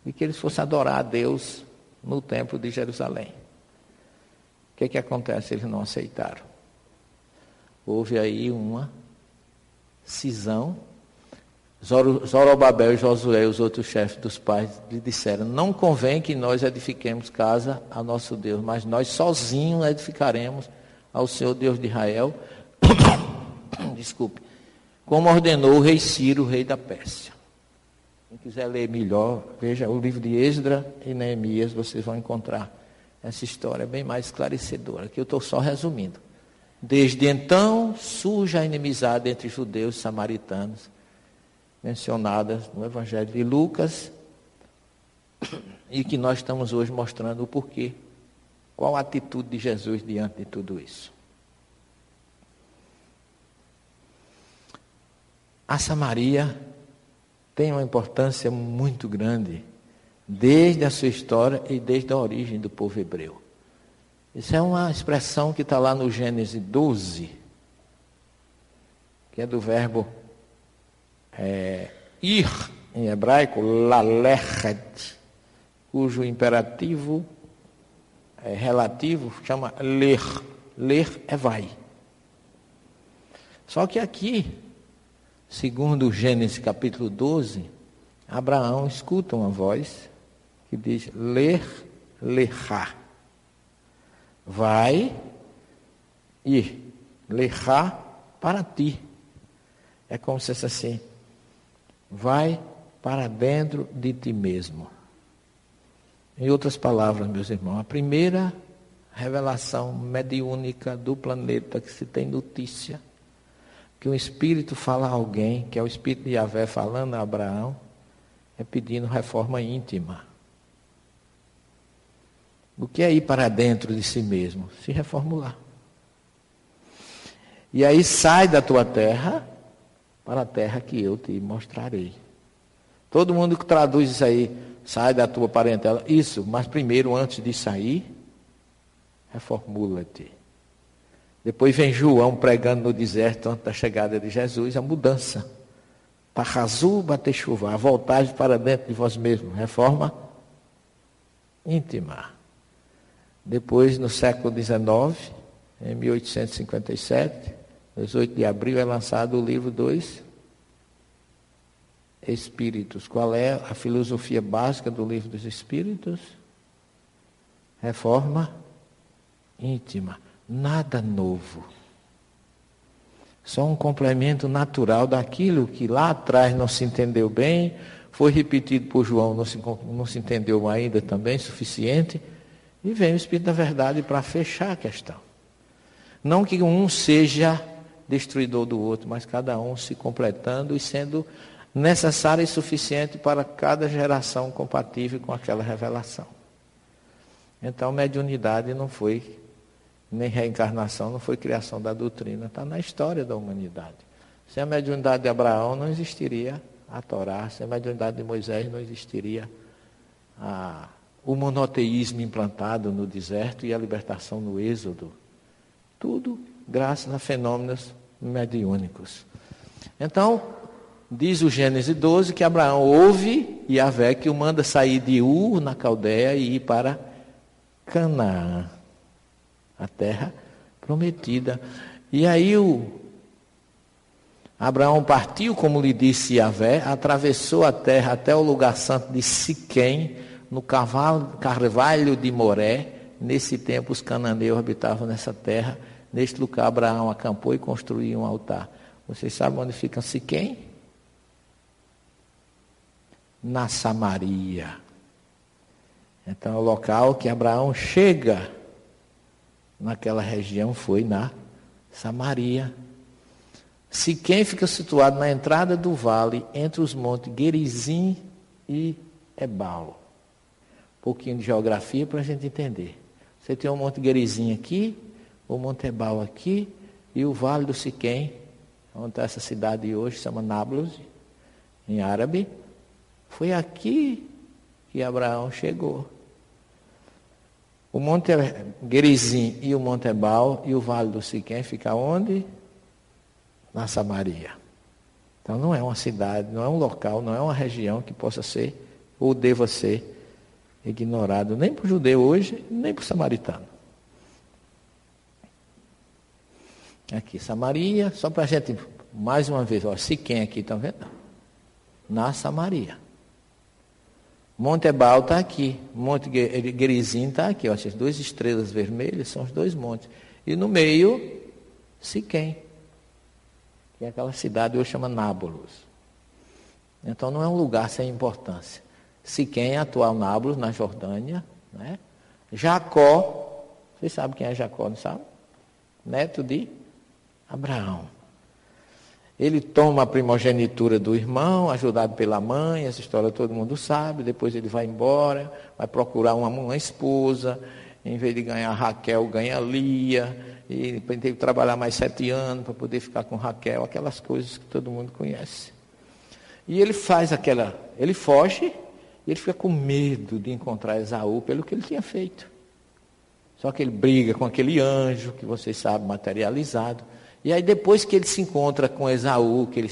S1: e que eles fossem adorar a Deus no templo de Jerusalém. O que, que acontece? Eles não aceitaram houve aí uma cisão. Zorobabel e Josué, os outros chefes dos pais, lhe disseram: Não convém que nós edifiquemos casa a nosso Deus, mas nós sozinhos edificaremos ao Senhor Deus de Israel. Desculpe. Como ordenou o rei Ciro, rei da Pérsia. Quem quiser ler melhor, veja o livro de Esdra e Neemias, vocês vão encontrar essa história bem mais esclarecedora, que eu estou só resumindo. Desde então surge a inimizade entre judeus e samaritanos, mencionadas no Evangelho de Lucas, e que nós estamos hoje mostrando o porquê. Qual a atitude de Jesus diante de tudo isso? A Samaria tem uma importância muito grande, desde a sua história e desde a origem do povo hebreu. Isso é uma expressão que está lá no Gênesis 12, que é do verbo é, ir, em hebraico, lalechet, cujo imperativo é, relativo chama ler. Ler é vai. Só que aqui, segundo Gênesis capítulo 12, Abraão escuta uma voz que diz ler, lerá vai ir lerrar para ti. É como se fosse assim, vai para dentro de ti mesmo. Em outras palavras, meus irmãos, a primeira revelação mediúnica do planeta que se tem notícia, que um espírito fala a alguém, que é o espírito de Yahvé falando a Abraão, é pedindo reforma íntima. O que é ir para dentro de si mesmo? Se reformular. E aí sai da tua terra para a terra que eu te mostrarei. Todo mundo que traduz isso aí, sai da tua parentela, isso, mas primeiro, antes de sair, reformula-te. Depois vem João pregando no deserto, antes da chegada de Jesus, a mudança. Parrazu bater chuva, a voltagem para dentro de vós mesmos. Reforma íntima. Depois, no século XIX, em 1857, 18 de abril, é lançado o livro Dois Espíritos. Qual é a filosofia básica do livro dos Espíritos? Reforma íntima. Nada novo. Só um complemento natural daquilo que lá atrás não se entendeu bem, foi repetido por João, não se, não se entendeu ainda também suficiente, e vem o Espírito da Verdade para fechar a questão. Não que um seja destruidor do outro, mas cada um se completando e sendo necessário e suficiente para cada geração compatível com aquela revelação. Então, mediunidade não foi, nem reencarnação, não foi criação da doutrina, está na história da humanidade. Sem a mediunidade de Abraão não existiria a Torá, sem a mediunidade de Moisés não existiria a, o monoteísmo implantado no deserto e a libertação no êxodo. Tudo graças a fenômenos mediúnicos. Então, diz o Gênesis 12 que Abraão ouve Yahvé que o manda sair de Ur, na Caldeia, e ir para Canaã, a terra prometida. E aí o Abraão partiu, como lhe disse Yahvé, atravessou a terra até o lugar santo de Siquém, no carvalho de Moré. Nesse tempo os cananeus habitavam nessa terra. Neste lugar Abraão acampou e construiu um altar. Vocês sabem onde fica Siquém? Na Samaria. Então, o local que Abraão chega naquela região foi na Samaria. Siquém fica situado na entrada do vale entre os montes Gerizim e Ebal. Um pouquinho de geografia para a gente entender. Você tem o Monte Gerizim aqui, o Monte Ebal aqui e o Vale do Siquém, onde está essa cidade hoje, chama Nablus, em árabe. Foi aqui que Abraão chegou. O Monte Gerizim e o Monte Ebal e o Vale do Siquém fica onde? Na Samaria. Então não é uma cidade, não é um local, não é uma região que possa ser ou deva ser ignorado nem para o judeu hoje, nem para o samaritano. Aqui, Samaria, só para a gente, mais uma vez, ó, Siquém aqui, estão vendo? Na Samaria. Monte Ebal está aqui, Monte Gerizim está aqui, ó, essas duas estrelas vermelhas são os dois montes. E no meio, Siquém, que é aquela cidade hoje chama Nábulos. Então não é um lugar sem importância. Siquém, é atual Nábulos, na Jordânia. Né? Jacó, vocês sabem quem é Jacó, não sabe? Neto de Abraão. Ele toma a primogenitura do irmão, ajudado pela mãe, essa história todo mundo sabe. Depois ele vai embora, vai procurar uma, uma esposa. Em vez de ganhar Raquel, ganha Lia. E teve que trabalhar mais sete anos para poder ficar com Raquel, aquelas coisas que todo mundo conhece. E ele faz aquela. Ele foge, e ele fica com medo de encontrar Esaú pelo que ele tinha feito. Só que ele briga com aquele anjo, que vocês sabem, materializado. E aí depois que ele se encontra com Esaú, que ele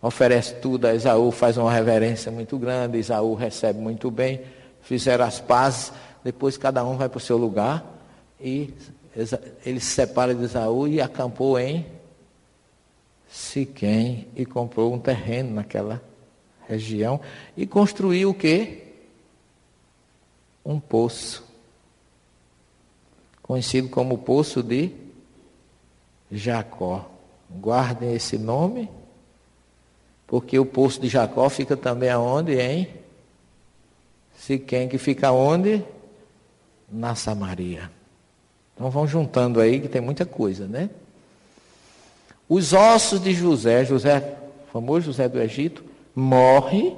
S1: oferece tudo a Esaú, faz uma reverência muito grande, Esaú recebe muito bem, fizeram as pazes, depois cada um vai para o seu lugar e ele se separa de Esaú e acampou em Siquém e comprou um terreno naquela região e construiu o quê? Um poço. Conhecido como Poço de Jacó. Guardem esse nome, porque o poço de Jacó fica também aonde? Em Siquém, que fica onde? Na Samaria. Então vão juntando aí, que tem muita coisa, né? Os ossos de José, José, famoso José do Egito, morre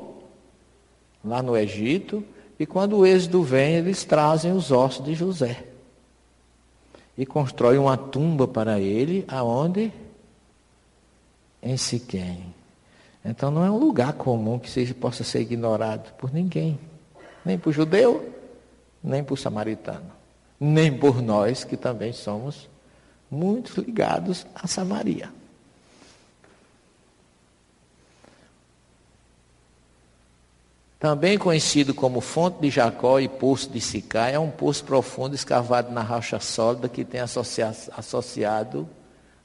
S1: lá no Egito, e quando o êxodo vem, eles trazem os ossos de José e constrói uma tumba para ele, aonde? Em Siquém. Então não é um lugar comum que seja, possa ser ignorado por ninguém, nem por judeu, nem por samaritano, nem por nós que também somos muito ligados a Samaria. Também conhecido como Fonte de Jacó e Poço de Sicá, é um poço profundo escavado na rocha sólida que tem associado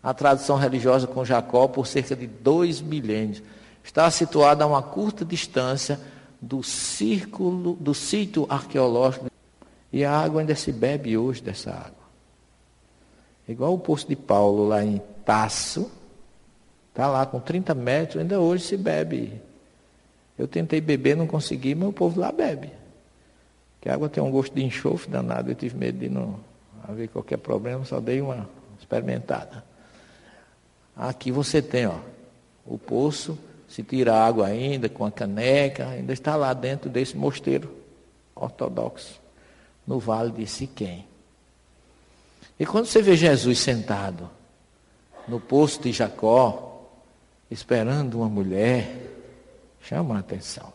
S1: a tradição religiosa com Jacó por cerca de dois milênios. Está situado a uma curta distância do círculo, do sítio arqueológico. E a água ainda se bebe hoje dessa água. Igual o poço de Paulo lá em Taço. Está lá com 30 metros, ainda hoje se bebe eu tentei beber, não consegui, mas o povo lá bebe. Que a água tem um gosto de enxofre danado, eu tive medo de não haver qualquer problema, só dei uma experimentada. Aqui você tem, ó, o poço, se tira água ainda com a caneca, ainda está lá dentro desse mosteiro ortodoxo, no vale de Siquém. E quando você vê Jesus sentado no poço de Jacó, esperando uma mulher, Chama a atenção.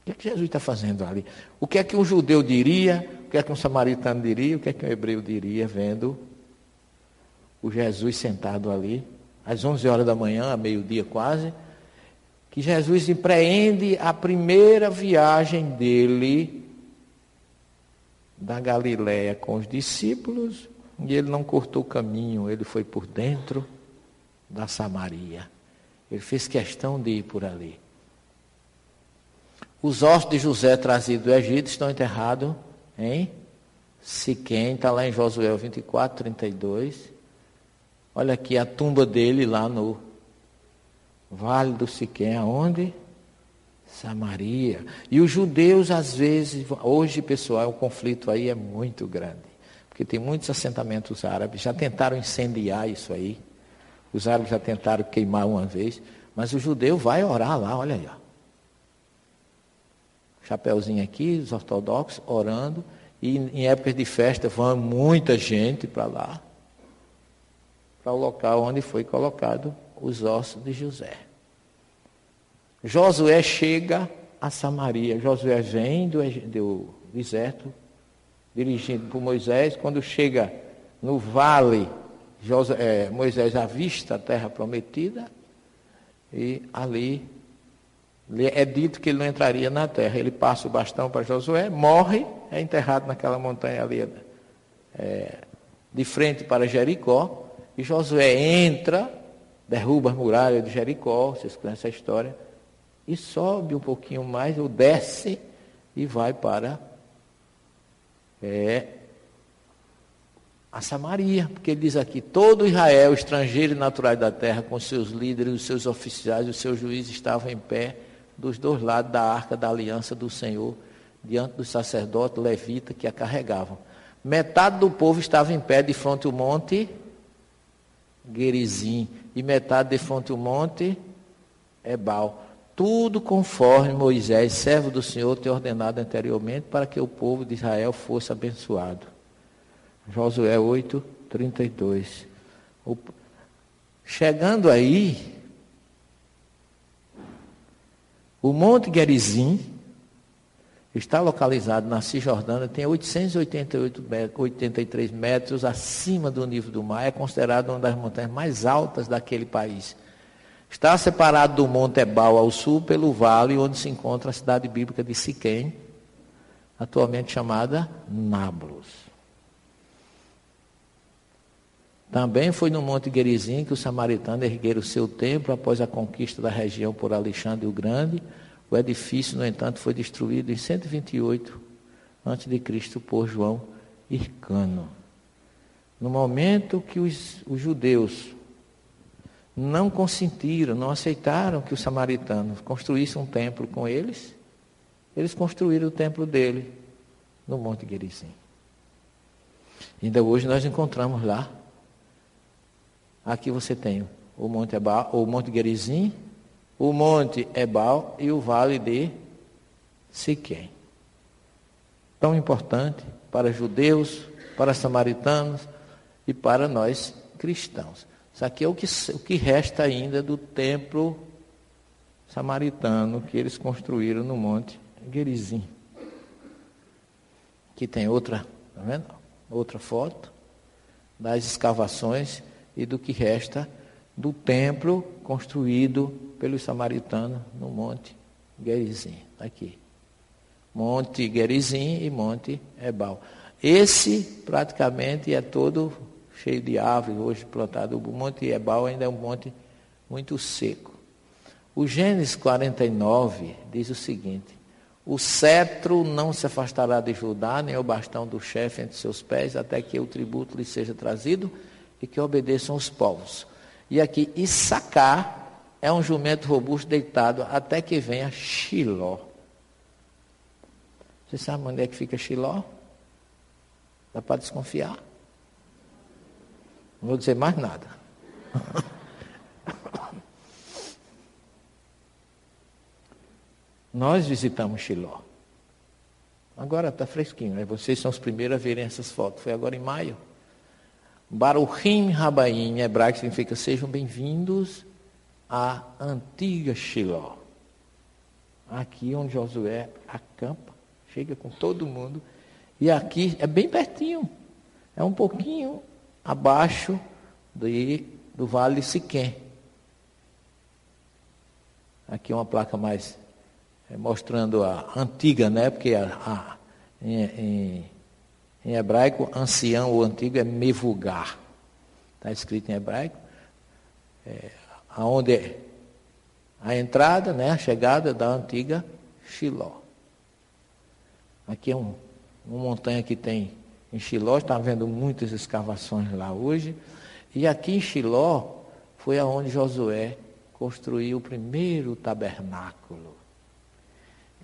S1: O que, é que Jesus está fazendo ali? O que é que um judeu diria? O que é que um samaritano diria? O que é que um hebreu diria vendo o Jesus sentado ali, às 11 horas da manhã, a meio-dia quase, que Jesus empreende a primeira viagem dele da Galiléia com os discípulos, e ele não cortou o caminho, ele foi por dentro da Samaria. Ele fez questão de ir por ali. Os ossos de José trazidos do Egito estão enterrados em Siquém, está lá em Josué 24, 32. Olha aqui a tumba dele lá no Vale do Siquém, aonde? Samaria. E os judeus, às vezes, hoje, pessoal, o conflito aí é muito grande. Porque tem muitos assentamentos árabes, já tentaram incendiar isso aí. Os árabes já tentaram queimar uma vez, mas o judeu vai orar lá, olha aí. Ó. Chapeuzinho aqui, os ortodoxos orando, e em épocas de festa vão muita gente para lá, para o local onde foi colocado os ossos de José. Josué chega a Samaria. Josué vem do, do deserto, dirigido por Moisés. Quando chega no vale José, é, Moisés avista a terra prometida e ali é dito que ele não entraria na terra. Ele passa o bastão para Josué, morre, é enterrado naquela montanha ali, é, de frente para Jericó. E Josué entra, derruba as muralhas de Jericó, vocês conhecem essa história, e sobe um pouquinho mais, ou desce e vai para é, a Samaria, porque ele diz aqui: todo Israel, estrangeiro e natural da terra, com seus líderes, os seus oficiais, os seus juízes, estavam em pé dos dois lados da arca da aliança do Senhor, diante dos sacerdotes levitas que a carregavam. Metade do povo estava em pé de frente ao monte Gerizim, e metade de frente ao monte Ebal. Tudo conforme Moisés, servo do Senhor, tinha ordenado anteriormente para que o povo de Israel fosse abençoado. Josué 8, 32. Chegando aí, o Monte Gerizim está localizado na Cisjordânia, tem 888 metros, 83 metros acima do nível do mar, é considerado uma das montanhas mais altas daquele país. Está separado do Monte Ebal ao sul pelo vale onde se encontra a cidade bíblica de Siquém, atualmente chamada Nablus. Também foi no Monte Gerizim que os samaritanos ergueram o seu templo após a conquista da região por Alexandre o Grande. O edifício, no entanto, foi destruído em 128 a.C. por João Hircano. No momento que os, os judeus não consentiram, não aceitaram que os samaritanos construíssem um templo com eles, eles construíram o templo dele no Monte Gerizim. Ainda hoje nós encontramos lá Aqui você tem o Monte Ebal, o Monte Gerizim, o Monte Ebal e o Vale de Siquém. Tão importante para judeus, para samaritanos e para nós cristãos. Isso aqui é o que, o que resta ainda do templo samaritano que eles construíram no Monte Gerizim. Aqui tem outra, tá vendo? Outra foto das escavações e do que resta do templo construído pelos samaritanos no Monte Gerizim, aqui. Monte Gerizim e Monte Ebal. Esse praticamente é todo cheio de árvores, hoje plantado. O Monte Ebal ainda é um monte muito seco. O Gênesis 49 diz o seguinte: O cetro não se afastará de Judá, nem o bastão do chefe entre seus pés, até que o tributo lhe seja trazido e que obedeçam os povos. E aqui, Issacar é um jumento robusto deitado até que venha Shiló. Você sabe onde é que fica Shiló? Dá para desconfiar? Não vou dizer mais nada. Nós visitamos Shiló. Agora está fresquinho, né? Vocês são os primeiros a verem essas fotos. Foi agora em maio. Baruchim Rabaim, em hebraico significa sejam bem-vindos à antiga Shiló. Aqui onde Josué acampa, chega com todo mundo. E aqui é bem pertinho. É um pouquinho abaixo de, do Vale Siquém. Aqui uma placa mais é, mostrando a antiga, né? Porque a, a, em, em, em, hebraico, ancião ou antigo é mevugar. Está escrito em hebraico. É, aonde é a entrada, né? A chegada da antiga Shiló. Aqui é um, uma montanha que tem em Shiló, está vendo muitas escavações lá hoje. E aqui em Shiló foi aonde Josué construiu o primeiro tabernáculo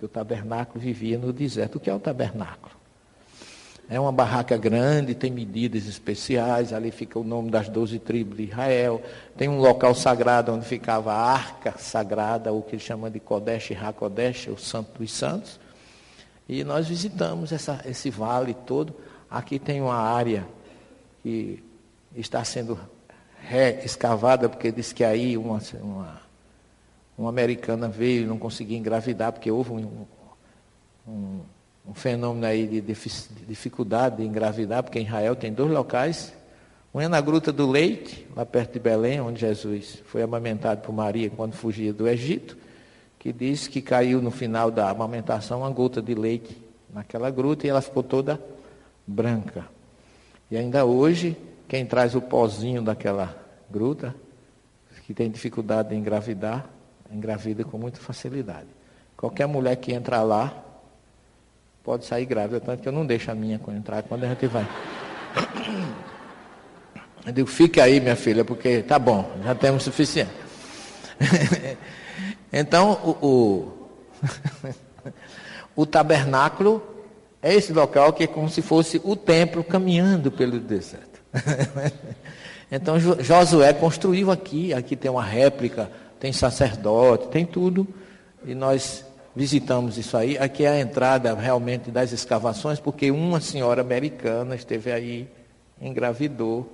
S1: o tabernáculo vivia no deserto. O que é o tabernáculo? É uma barraca grande, tem medidas especiais, ali fica o nome das doze tribos de Israel. Tem um local sagrado onde ficava a arca sagrada, o que eles chamam de Kodesh e Hakodesh, o Santo dos Santos. E nós visitamos essa, esse vale todo. Aqui tem uma área que está sendo reescavada, porque diz que aí uma, uma uma americana veio e não conseguia engravidar, porque houve um, um, um fenômeno aí de, dificuldade de engravidar, porque Israel tem dois locais. Um é na Gruta do Leite, lá perto de Belém, onde Jesus foi amamentado por Maria quando fugia do Egito, que diz que caiu no final da amamentação uma gota de leite naquela gruta e ela ficou toda branca. E ainda hoje, quem traz o pozinho daquela gruta, que tem dificuldade de engravidar, engravida com muita facilidade. Qualquer mulher que entrar lá pode sair grávida, tanto que eu não deixo a minha entrar quando a gente vai. Eu digo, fique aí, minha filha, porque tá bom, já temos suficiente. então, o, o, o tabernáculo é esse local que é como se fosse o templo caminhando pelo deserto. então Josué construiu aqui, aqui tem uma réplica tem sacerdote, tem tudo. E nós visitamos isso aí. Aqui é a entrada realmente das escavações, porque uma senhora americana esteve aí, engravidou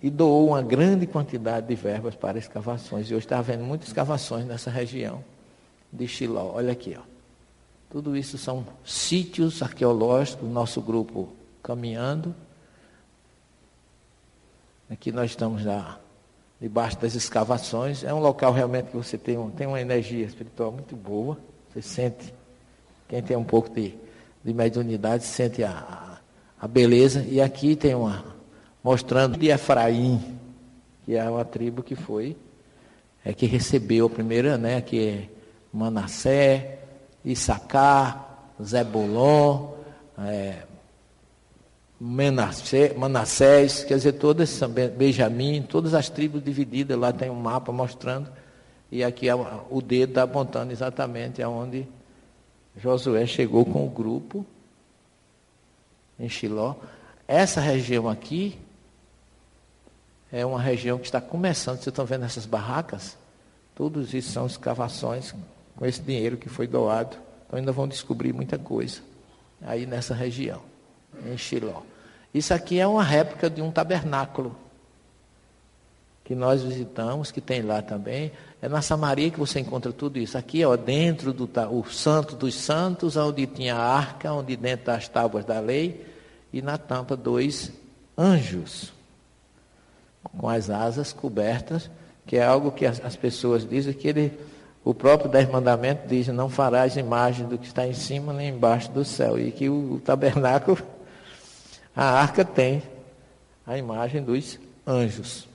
S1: e doou uma grande quantidade de verbas para escavações. E hoje está havendo muitas escavações nessa região de Chiló. Olha aqui, ó. Tudo isso são sítios arqueológicos, nosso grupo caminhando. Aqui nós estamos já debaixo das escavações. É um local realmente que você tem, tem uma energia espiritual muito boa. Você sente, quem tem um pouco de, de mediunidade, sente a, a beleza. E aqui tem uma, mostrando de Efraim, que é uma tribo que foi, é que recebeu a primeira, né, que é Manassé, Issacar, Zebulon, é, Manassés, quer dizer, todas, Benjamim, todas as tribos divididas, lá tem um mapa mostrando, e aqui o dedo está apontando exatamente aonde Josué chegou com o grupo em Shiló. Essa região aqui é uma região que está começando, vocês estão vendo essas barracas? Todos isso são escavações com esse dinheiro que foi doado. Então ainda vão descobrir muita coisa aí nessa região, em Shiló. Isso aqui é uma réplica de um tabernáculo que nós visitamos, que tem lá também. É na Samaria que você encontra tudo isso. Aqui, ó, dentro do o Santo dos Santos, onde tinha a arca, onde dentro das tábuas da lei, e na tampa dois anjos com as asas cobertas, que é algo que as, as pessoas dizem que ele o próprio Dez Mandamentos diz: Não farás imagem do que está em cima nem embaixo do céu. E que o, o tabernáculo, a arca tem a imagem dos anjos.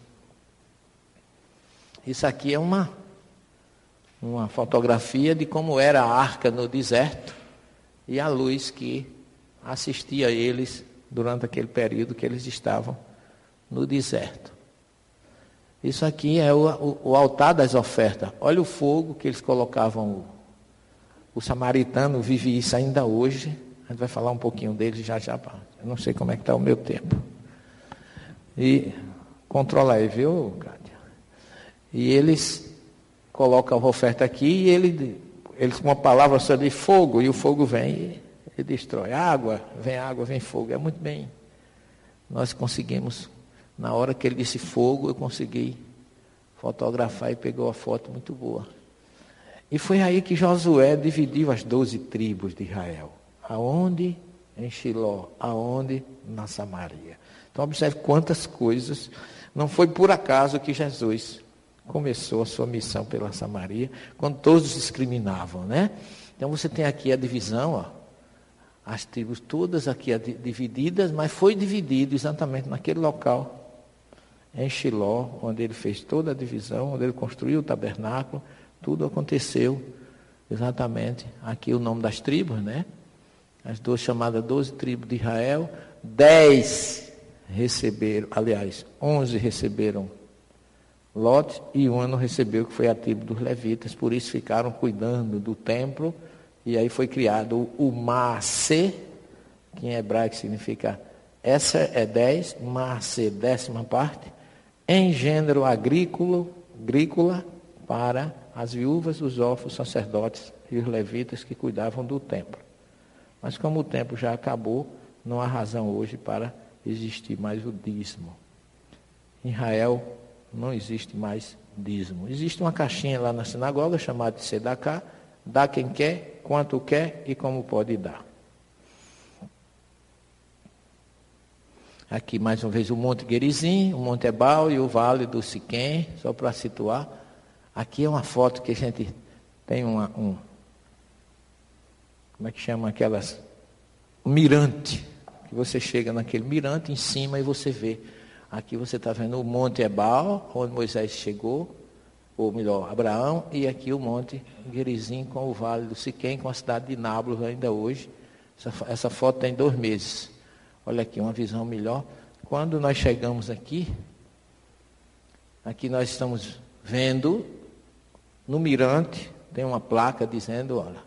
S1: Isso aqui é uma, uma fotografia de como era a arca no deserto e a luz que assistia a eles durante aquele período que eles estavam no deserto. Isso aqui é o, o, o, altar das ofertas. Olha o fogo que eles colocavam. O, o samaritano vive isso ainda hoje. A gente vai falar um pouquinho deles já já. Eu não sei como é que está o meu tempo. E controla aí, viu, Cátia? E eles colocam a oferta aqui e ele, eles com uma palavra só de fogo, e o fogo vem e, e destrói. Água, vem água, vem fogo. É muito bem. Nós conseguimos na hora que ele disse fogo, eu consegui fotografar e pegou a foto muito boa. E foi aí que Josué dividiu as doze tribos de Israel. Aonde? Em Shiló. Aonde? Na Samaria. Então observe quantas coisas. Não foi por acaso que Jesus começou a sua missão pela Samaria, quando todos discriminavam, né? Então você tem aqui a divisão, ó, as tribos todas aqui divididas, mas foi dividido exatamente naquele local em Shiló, onde ele fez toda a divisão, onde ele construiu o tabernáculo, tudo aconteceu exatamente aqui o nome das tribos, né? As duas chamadas doze tribos de Israel, dez receberam, aliás, onze receberam Lot e um não recebeu, que foi a tribo dos levitas, por isso ficaram cuidando do templo, e aí foi criado o Maase, que em hebraico significa essa é dez, Maase, décima parte, em gênero agrícola, agrícola para as viúvas, os órfãos, os sacerdotes e os levitas que cuidavam do templo. Mas como o templo já acabou, não há razão hoje para existir mais o dízimo. Em Israel não existe mais dízimo. Existe uma caixinha lá na sinagoga chamada de Sedacá, dá quem quer, quanto quer e como pode dar. Aqui mais uma vez o Monte Guerizim, o Monte Ebal e o Vale do Siquém, só para situar. Aqui é uma foto que a gente tem uma, um. Como é que chama aquelas? Mirante. Que você chega naquele mirante em cima e você vê. Aqui você está vendo o Monte Ebal, onde Moisés chegou, ou melhor, Abraão, e aqui o Monte Guerizim com o Vale do Siquém, com a cidade de Nablus ainda hoje. Essa, essa foto tem dois meses. Olha aqui, uma visão melhor. Quando nós chegamos aqui, aqui nós estamos vendo no mirante, tem uma placa dizendo, olha,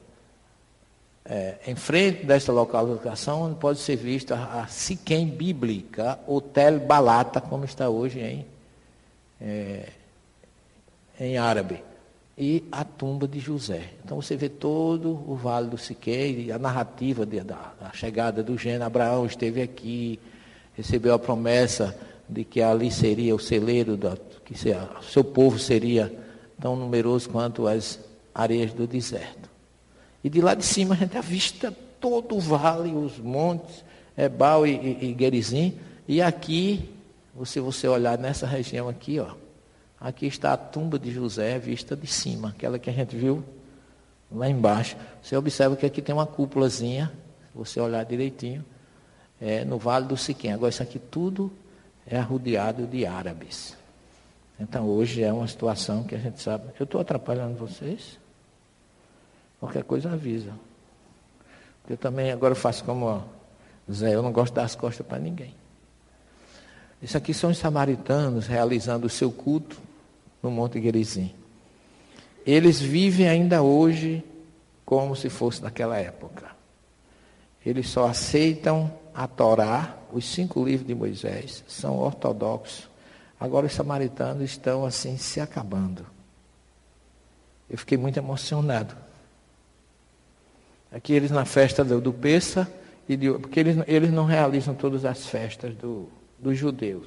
S1: é, em frente desta localização pode ser vista a, Siquém Bíblica, Hotel Balata, como está hoje em, é, em árabe e a tumba de José. Então você vê todo o Vale do Siqueire, a narrativa de, da, da, chegada do gênero. Abraão esteve aqui, recebeu a promessa de que ali seria o celeiro, da, que seu povo seria tão numeroso quanto as areias do deserto. E de lá de cima a gente avista todo o vale, os montes, Ebal e, e, e Gerizim. E aqui, se você olhar nessa região aqui, ó, Aqui está a tumba de José vista de cima, aquela que a gente viu lá embaixo. Você observa que aqui tem uma cúpulazinha, se você olhar direitinho, é, no Vale do Siquém. Agora, isso aqui tudo é arrodeado de árabes. Então, hoje é uma situação que a gente sabe. Eu estou atrapalhando vocês? Qualquer coisa avisa. Eu também agora faço como Zé, eu não gosto das costas para ninguém. Isso aqui são os samaritanos realizando o seu culto no Monte Gerizim. Eles vivem ainda hoje como se fosse naquela época. Eles só aceitam a Torá, os cinco livros de Moisés, são ortodoxos. Agora os samaritanos estão assim se acabando. Eu fiquei muito emocionado. Aqui eles na festa do, do Pessa, porque eles, eles não realizam todas as festas do, dos judeus.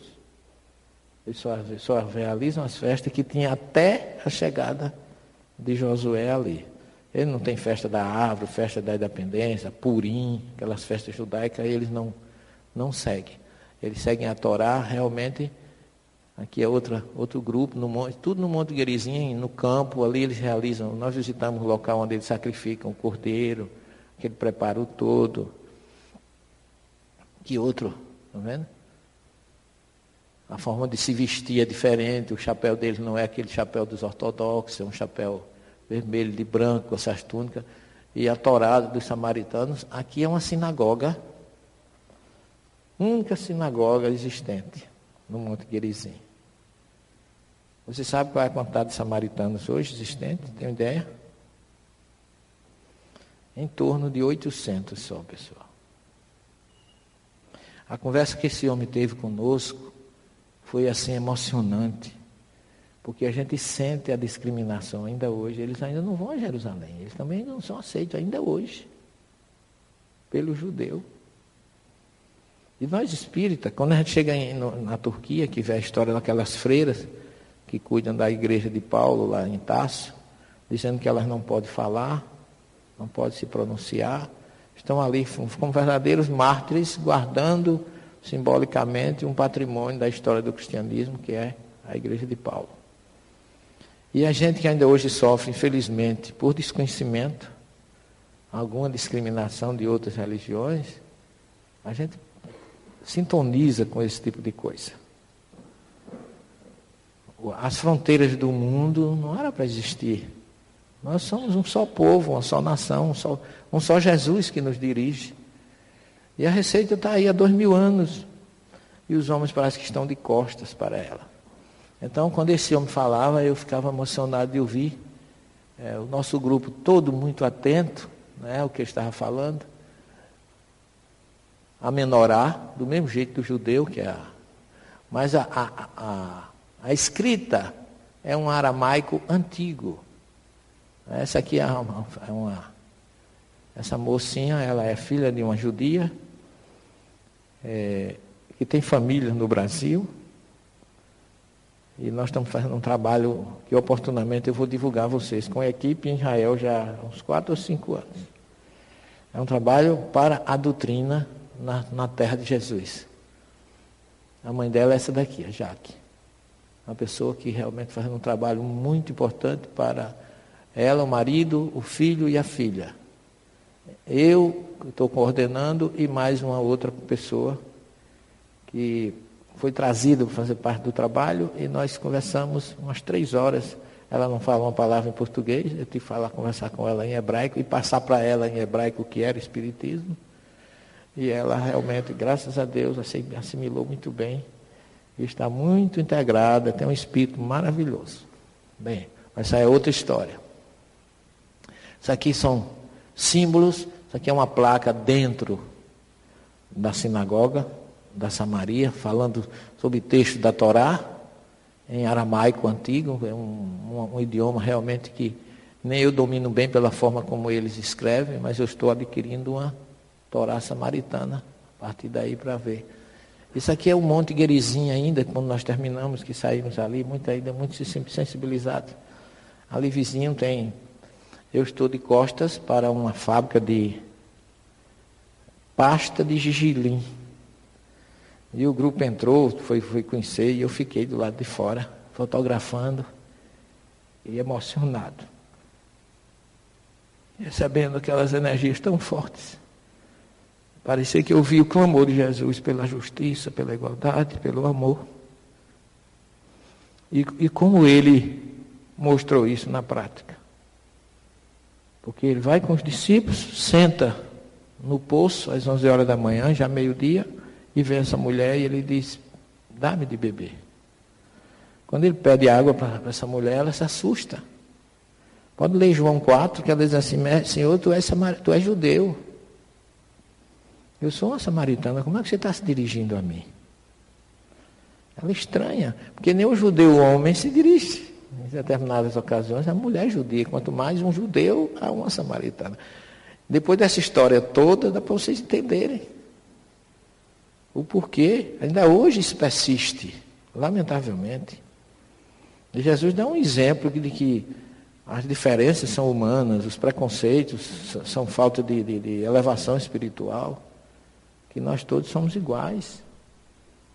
S1: Eles só, só realizam as festas que tinha até a chegada de Josué ali. Ele não tem festa da árvore, festa da independência, purim, aquelas festas judaicas, eles não, não seguem. Eles seguem a Torá realmente Aqui é outra, outro grupo, no monte, tudo no Monte Guerizinho, no campo, ali eles realizam. Nós visitamos o local onde eles sacrificam o cordeiro, aquele preparo todo. Que outro, tá vendo? A forma de se vestir é diferente, o chapéu deles não é aquele chapéu dos ortodoxos, é um chapéu vermelho de branco, essas túnicas. E a torada dos samaritanos, aqui é uma sinagoga, única sinagoga existente no Monte Gerizim. Você sabe qual é a quantidade de samaritanos hoje existente? Tem ideia? Em torno de 800 só, pessoal. A conversa que esse homem teve conosco foi assim emocionante, porque a gente sente a discriminação ainda hoje. Eles ainda não vão a Jerusalém, eles também não são aceitos ainda hoje pelo judeu. E nós espíritas, quando a gente chega em, no, na Turquia, que vê a história daquelas freiras que cuidam da igreja de Paulo lá em Tasso, dizendo que elas não podem falar, não podem se pronunciar, estão ali como verdadeiros mártires, guardando simbolicamente um patrimônio da história do cristianismo, que é a igreja de Paulo. E a gente que ainda hoje sofre, infelizmente, por desconhecimento, alguma discriminação de outras religiões, a gente sintoniza com esse tipo de coisa. As fronteiras do mundo não eram para existir. Nós somos um só povo, uma só nação, um só, um só Jesus que nos dirige. E a receita está aí há dois mil anos. E os homens parece que estão de costas para ela. Então, quando esse homem falava, eu ficava emocionado de ouvir. É, o nosso grupo todo muito atento né, ao que ele estava falando. A menorar, do mesmo jeito do judeu, que é a. Mas a, a, a, a escrita é um aramaico antigo. Essa aqui é uma, é uma, essa mocinha, ela é filha de uma judia é, que tem família no Brasil. E nós estamos fazendo um trabalho que oportunamente eu vou divulgar a vocês com a equipe em Israel já há uns quatro ou cinco anos. É um trabalho para a doutrina na, na terra de Jesus. A mãe dela é essa daqui, a Jaque. Uma pessoa que realmente faz um trabalho muito importante para ela, o marido, o filho e a filha. Eu estou coordenando e mais uma outra pessoa que foi trazida para fazer parte do trabalho e nós conversamos umas três horas. Ela não fala uma palavra em português, eu tive que falar, conversar com ela em hebraico e passar para ela em hebraico o que era espiritismo. E ela realmente, graças a Deus, assimilou muito bem. E está muito integrada, tem um espírito maravilhoso. Bem, mas essa é outra história. Isso aqui são símbolos, isso aqui é uma placa dentro da sinagoga da Samaria, falando sobre texto da Torá, em aramaico antigo, é um, um, um idioma realmente que nem eu domino bem pela forma como eles escrevem, mas eu estou adquirindo uma Torá samaritana, a partir daí para ver. Isso aqui é o Monte Guerizim ainda, quando nós terminamos, que saímos ali, muito ainda muito sensibilizado. Ali vizinho tem. Eu estou de costas para uma fábrica de pasta de gigilim. E o grupo entrou, foi, foi conhecer, e eu fiquei do lado de fora, fotografando e emocionado. Recebendo aquelas energias tão fortes. Parecia que eu vi o clamor de Jesus pela justiça, pela igualdade, pelo amor. E, e como ele mostrou isso na prática. Porque ele vai com os discípulos, senta no poço às 11 horas da manhã, já meio-dia, e vê essa mulher e ele diz: Dá-me de beber. Quando ele pede água para essa mulher, ela se assusta. Pode ler João 4, que ela diz assim: Senhor, tu és, tu és judeu. Eu sou uma samaritana, como é que você está se dirigindo a mim? Ela estranha, porque nem o judeu homem se dirige. Em determinadas ocasiões, a mulher judia, quanto mais um judeu a uma samaritana. Depois dessa história toda, dá para vocês entenderem o porquê. Ainda hoje isso persiste, lamentavelmente. E Jesus dá um exemplo de que as diferenças são humanas, os preconceitos são falta de, de, de elevação espiritual que nós todos somos iguais.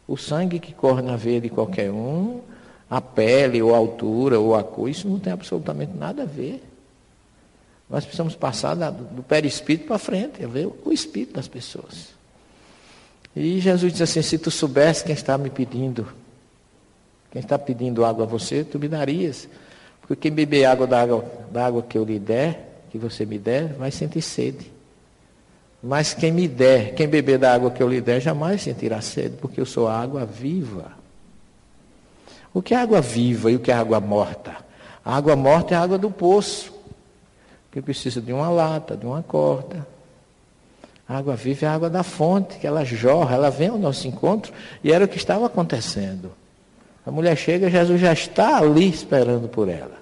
S1: O sangue que corre na veia de qualquer um, a pele, ou a altura, ou a cor, isso não tem absolutamente nada a ver. Nós precisamos passar do perispírito para frente, a ver o espírito das pessoas. E Jesus diz assim: se tu soubesse quem está me pedindo, quem está pedindo água a você, tu me darias. Porque quem beber água da água, da água que eu lhe der, que você me der, vai sentir sede. Mas quem me der, quem beber da água que eu lhe der, jamais sentirá sede, porque eu sou a água viva. O que é água viva e o que é água morta? A água morta é a água do poço, que precisa de uma lata, de uma corda. A água viva é a água da fonte, que ela jorra, ela vem ao nosso encontro, e era o que estava acontecendo. A mulher chega, Jesus já está ali esperando por ela.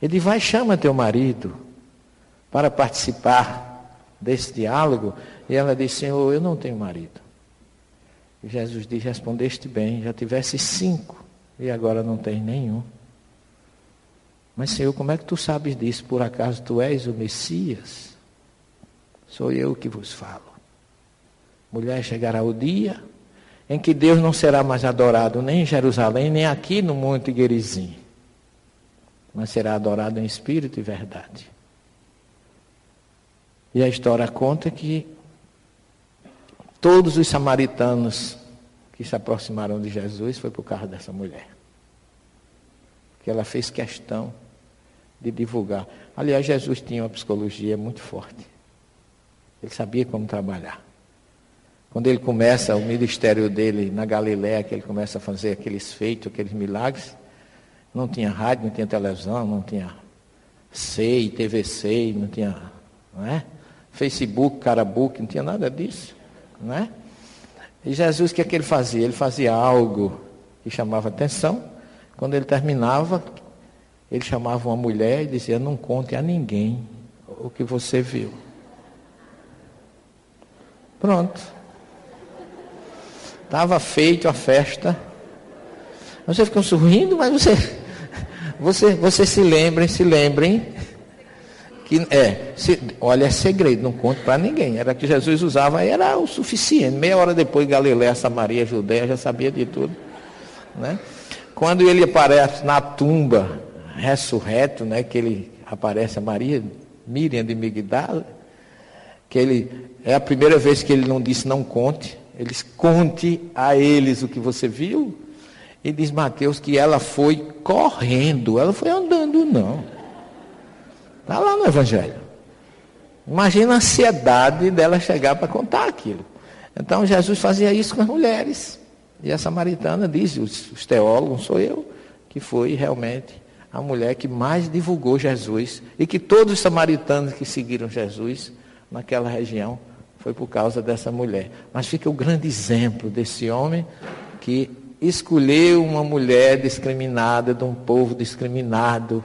S1: Ele vai, chama teu marido para participar desse diálogo, e ela diz, Senhor, eu não tenho marido. E Jesus diz, respondeste bem, já tivesse cinco, e agora não tem nenhum. Mas Senhor, como é que tu sabes disso? Por acaso tu és o Messias? Sou eu que vos falo. Mulher, chegará o dia em que Deus não será mais adorado nem em Jerusalém, nem aqui no Monte Gerizim, mas será adorado em espírito e verdade. E a história conta que todos os samaritanos que se aproximaram de Jesus foi por causa dessa mulher. Que ela fez questão de divulgar. Aliás, Jesus tinha uma psicologia muito forte. Ele sabia como trabalhar. Quando ele começa o ministério dele na Galiléia, que ele começa a fazer aqueles feitos, aqueles milagres, não tinha rádio, não tinha televisão, não tinha SEI, TVC, não tinha, não é? Facebook, Carabook, não tinha nada disso. Não é? E Jesus, o que é que ele fazia? Ele fazia algo que chamava atenção. Quando ele terminava, ele chamava uma mulher e dizia: Não conte a ninguém o que você viu. Pronto. Estava feito a festa. Você ficam sorrindo, mas você, você, você se lembrem, se lembrem que é, se, olha, é segredo, não conte para ninguém. Era que Jesus usava, era o suficiente. Meia hora depois, Galiléia, Samaria, Judéia, já sabia de tudo. Né? Quando ele aparece na tumba, ressurreto, né, que ele aparece a Maria, Miriam de Migdala, que ele é a primeira vez que ele não disse não conte, eles conte a eles o que você viu. E diz Mateus que ela foi correndo, ela foi andando, não. Está lá no Evangelho. Imagina a ansiedade dela chegar para contar aquilo. Então Jesus fazia isso com as mulheres. E a samaritana diz, os, os teólogos, sou eu, que foi realmente a mulher que mais divulgou Jesus. E que todos os samaritanos que seguiram Jesus naquela região foi por causa dessa mulher. Mas fica o grande exemplo desse homem que escolheu uma mulher discriminada, de um povo discriminado,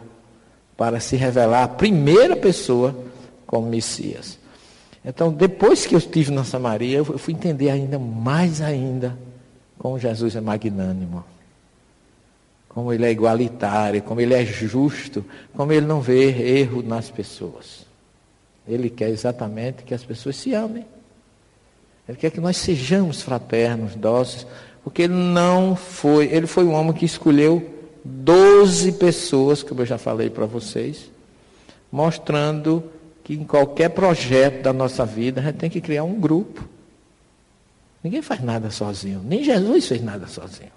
S1: para se revelar a primeira pessoa como Messias. Então, depois que eu estive na Samaria, eu fui entender ainda mais ainda como Jesus é magnânimo, como ele é igualitário, como ele é justo, como ele não vê erro nas pessoas. Ele quer exatamente que as pessoas se amem. Ele quer que nós sejamos fraternos, dóceis, porque ele não foi, ele foi um homem que escolheu Doze pessoas, como eu já falei para vocês, mostrando que em qualquer projeto da nossa vida a gente tem que criar um grupo. Ninguém faz nada sozinho, nem Jesus fez nada sozinho.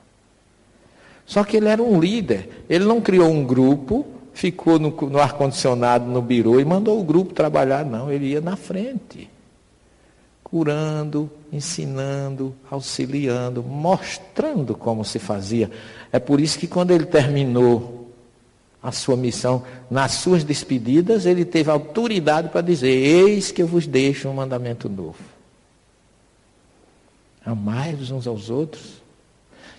S1: Só que ele era um líder, ele não criou um grupo, ficou no, no ar-condicionado no birô e mandou o grupo trabalhar, não, ele ia na frente curando, ensinando, auxiliando, mostrando como se fazia. É por isso que quando ele terminou a sua missão, nas suas despedidas, ele teve autoridade para dizer: Eis que eu vos deixo um mandamento novo. Amai-vos uns aos outros.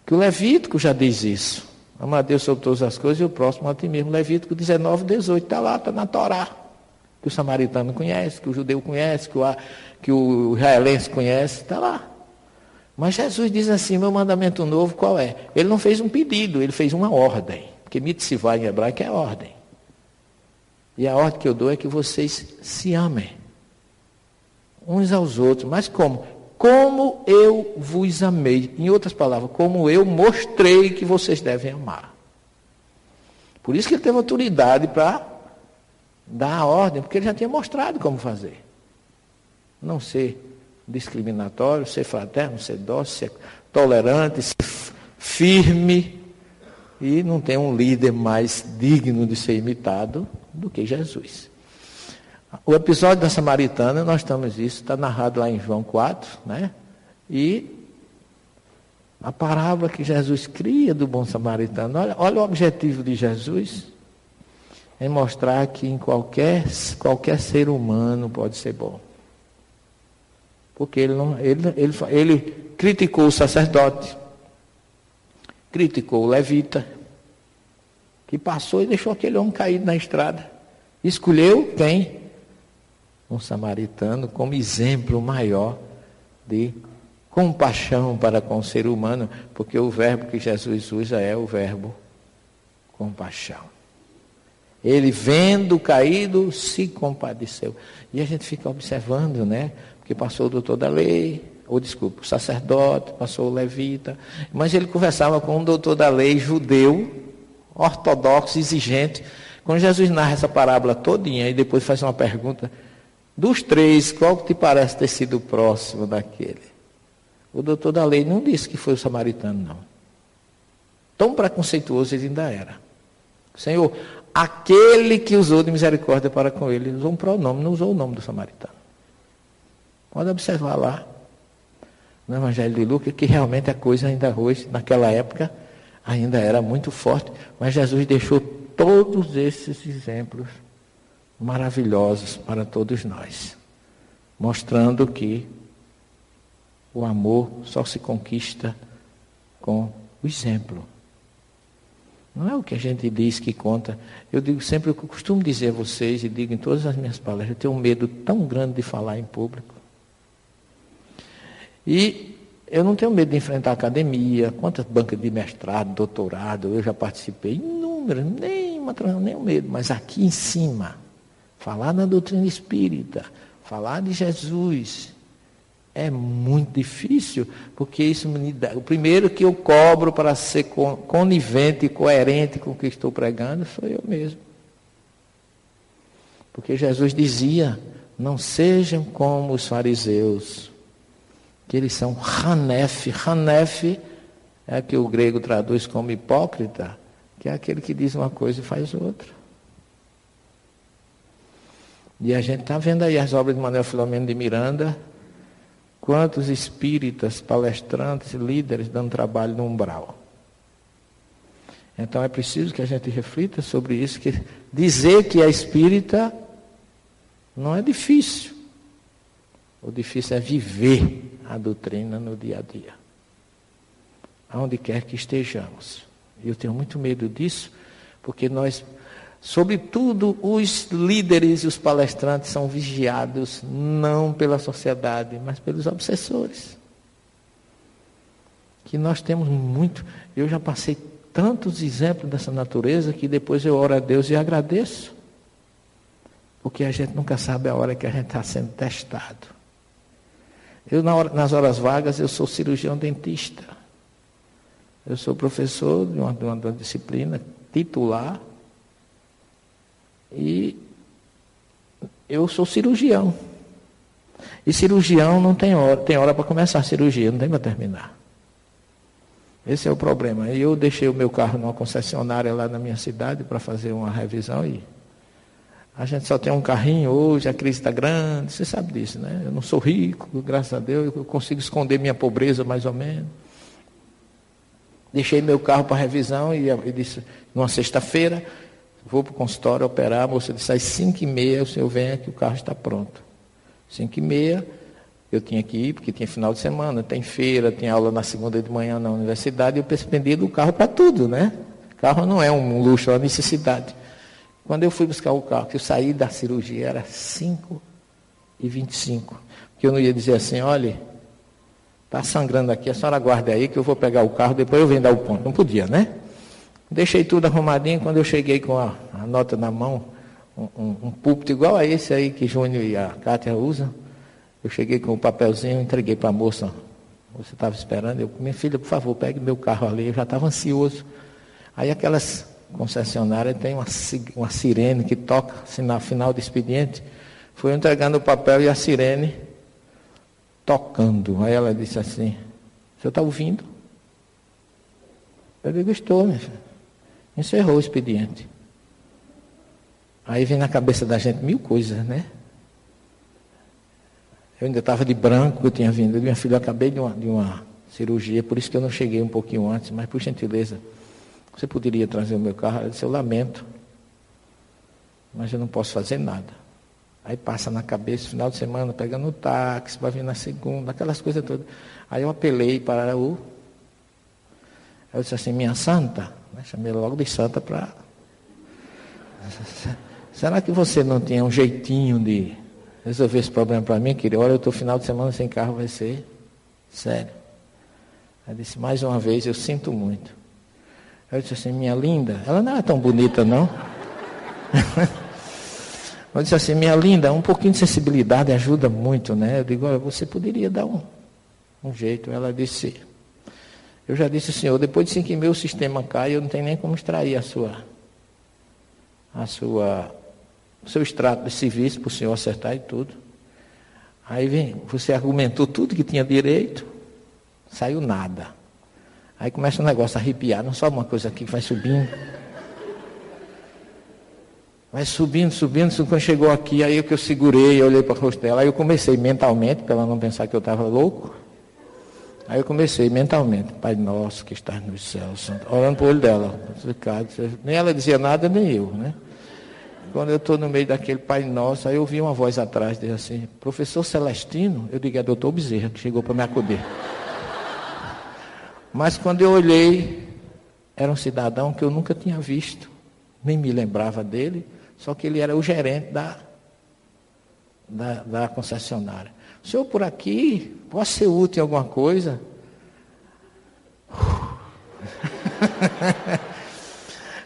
S1: Que o Levítico já diz isso. Amar a Deus sobre todas as coisas e o próximo a ti mesmo. Levítico 19, 18. Está lá, está na Torá. Que o samaritano conhece, que o judeu conhece, que o, que o israelense conhece, está lá. Mas Jesus diz assim: meu mandamento novo qual é? Ele não fez um pedido, ele fez uma ordem. Porque mitzvah em hebraico é ordem. E a ordem que eu dou é que vocês se amem uns aos outros. Mas como? como eu vos amei. Em outras palavras, como eu mostrei que vocês devem amar. Por isso que ele teve autoridade para dar a ordem, porque ele já tinha mostrado como fazer. Não ser discriminatório, ser fraterno, ser dócil, ser tolerante, ser firme. E não tem um líder mais digno de ser imitado do que Jesus. O episódio da Samaritana, nós estamos isso, está narrado lá em João 4, né? E a parábola que Jesus cria do bom samaritano, olha, olha o objetivo de Jesus, é mostrar que em qualquer, qualquer ser humano pode ser bom. Porque ele, não, ele, ele, ele criticou o sacerdote, criticou o levita, que passou e deixou aquele homem caído na estrada. Escolheu quem? Um samaritano como exemplo maior de compaixão para com o ser humano, porque o verbo que Jesus usa é o verbo compaixão. Ele vendo caído, se compadeceu. E a gente fica observando, né? Que passou o doutor da lei, ou desculpa, o sacerdote, passou o levita, mas ele conversava com um doutor da lei judeu, ortodoxo, exigente. Quando Jesus narra essa parábola todinha e depois faz uma pergunta, dos três, qual te parece ter sido próximo daquele? O doutor da lei não disse que foi o samaritano, não. Tão preconceituoso ele ainda era. Senhor, aquele que usou de misericórdia para com ele, usou um pronome, não usou o nome do samaritano. Pode observar lá, no Evangelho de Lucas, que realmente a coisa ainda hoje, naquela época, ainda era muito forte, mas Jesus deixou todos esses exemplos maravilhosos para todos nós, mostrando que o amor só se conquista com o exemplo. Não é o que a gente diz que conta. Eu digo sempre, eu costumo dizer a vocês e digo em todas as minhas palestras, eu tenho um medo tão grande de falar em público. E eu não tenho medo de enfrentar a academia, quantas bancas de mestrado, doutorado, eu já participei, inúmeras, nem nenhum medo, mas aqui em cima, falar na doutrina espírita, falar de Jesus, é muito difícil, porque isso me dá. O primeiro que eu cobro para ser conivente e coerente com o que estou pregando sou eu mesmo. Porque Jesus dizia: não sejam como os fariseus que eles são Hanef. Hanef é que o grego traduz como hipócrita, que é aquele que diz uma coisa e faz outra. E a gente está vendo aí as obras de Manuel Filomeno de Miranda, quantos espíritas, palestrantes, líderes dando trabalho no umbral. Então é preciso que a gente reflita sobre isso, que dizer que é espírita não é difícil. O difícil é viver a doutrina no dia a dia. Aonde quer que estejamos. Eu tenho muito medo disso, porque nós, sobretudo os líderes e os palestrantes, são vigiados não pela sociedade, mas pelos obsessores. Que nós temos muito. Eu já passei tantos exemplos dessa natureza que depois eu oro a Deus e agradeço. Porque a gente nunca sabe a hora que a gente está sendo testado. Eu, nas horas vagas, eu sou cirurgião dentista. Eu sou professor de uma, de uma, de uma disciplina titular. E eu sou cirurgião. E cirurgião não tem hora, tem hora para começar a cirurgia, não tem para terminar. Esse é o problema. Eu deixei o meu carro numa concessionária lá na minha cidade para fazer uma revisão e a gente só tem um carrinho hoje, a crise está grande, você sabe disso, né? Eu não sou rico, graças a Deus, eu consigo esconder minha pobreza mais ou menos. Deixei meu carro para revisão e, disse, numa sexta-feira, vou para o consultório operar, a moça disse, às cinco e meia o senhor vem aqui, o carro está pronto. Cinco e meia, eu tinha que ir, porque tinha final de semana, tem feira, tem aula na segunda de manhã na universidade, eu dependia do carro para tudo, né? Carro não é um luxo, é uma necessidade. Quando eu fui buscar o carro, que eu saí da cirurgia, era 5 e 25. Que eu não ia dizer assim, olha, está sangrando aqui, a senhora aguarde aí que eu vou pegar o carro, depois eu venho dar o ponto. Não podia, né? Deixei tudo arrumadinho, quando eu cheguei com a, a nota na mão, um, um, um, púlpito igual a esse aí que Júnior e a Kátia usam, Eu cheguei com o papelzinho, entreguei para a moça. Você estava esperando? Eu, minha filha, por favor, pegue meu carro ali. Eu já estava ansioso. Aí aquelas concessionárias têm uma, uma sirene que toca assim, na final do expediente. Fui entregando o papel e a sirene tocando. Aí ela disse assim, o senhor está ouvindo? Eu digo, estou, minha filha. Encerrou o expediente. Aí vem na cabeça da gente mil coisas, né? Eu ainda estava de branco, eu tinha vindo. Minha filha, eu acabei de uma, de uma cirurgia, por isso que eu não cheguei um pouquinho antes, mas por gentileza, você poderia trazer o meu carro? Eu disse, eu lamento, mas eu não posso fazer nada. Aí passa na cabeça, final de semana, pega no táxi, vai vir na segunda, aquelas coisas todas. Aí eu apelei para o. Eu disse assim, minha santa, né? chamei logo de santa para. Será que você não tinha um jeitinho de resolver esse problema para mim, querido? Olha, eu estou final de semana sem carro, vai ser sério. Ela disse, mais uma vez, eu sinto muito. Eu disse assim, minha linda, ela não é tão bonita, não. eu disse assim, minha linda, um pouquinho de sensibilidade ajuda muito, né? Eu digo, olha, você poderia dar um, um jeito. Ela disse, eu já disse, senhor, depois de cinco meu sistema cai, eu não tenho nem como extrair a sua, a sua o seu extrato de serviço para o senhor acertar e tudo. Aí vem, você argumentou tudo que tinha direito, saiu nada. Aí começa o negócio a arrepiar, não só uma coisa aqui que vai subindo. Vai subindo, subindo, quando chegou aqui, aí que eu segurei, eu olhei para o rosto dela, aí eu comecei mentalmente, para ela não pensar que eu estava louco. Aí eu comecei mentalmente, Pai nosso que estás nos céus, orando para o olho dela. Nem ela dizia nada, nem eu, né? Quando eu estou no meio daquele Pai Nosso, aí eu ouvi uma voz atrás dele assim, professor Celestino, eu digo, é doutor Bezerra, que chegou para me acudir. Mas quando eu olhei, era um cidadão que eu nunca tinha visto, nem me lembrava dele, só que ele era o gerente da, da, da concessionária. O senhor por aqui, pode ser útil em alguma coisa?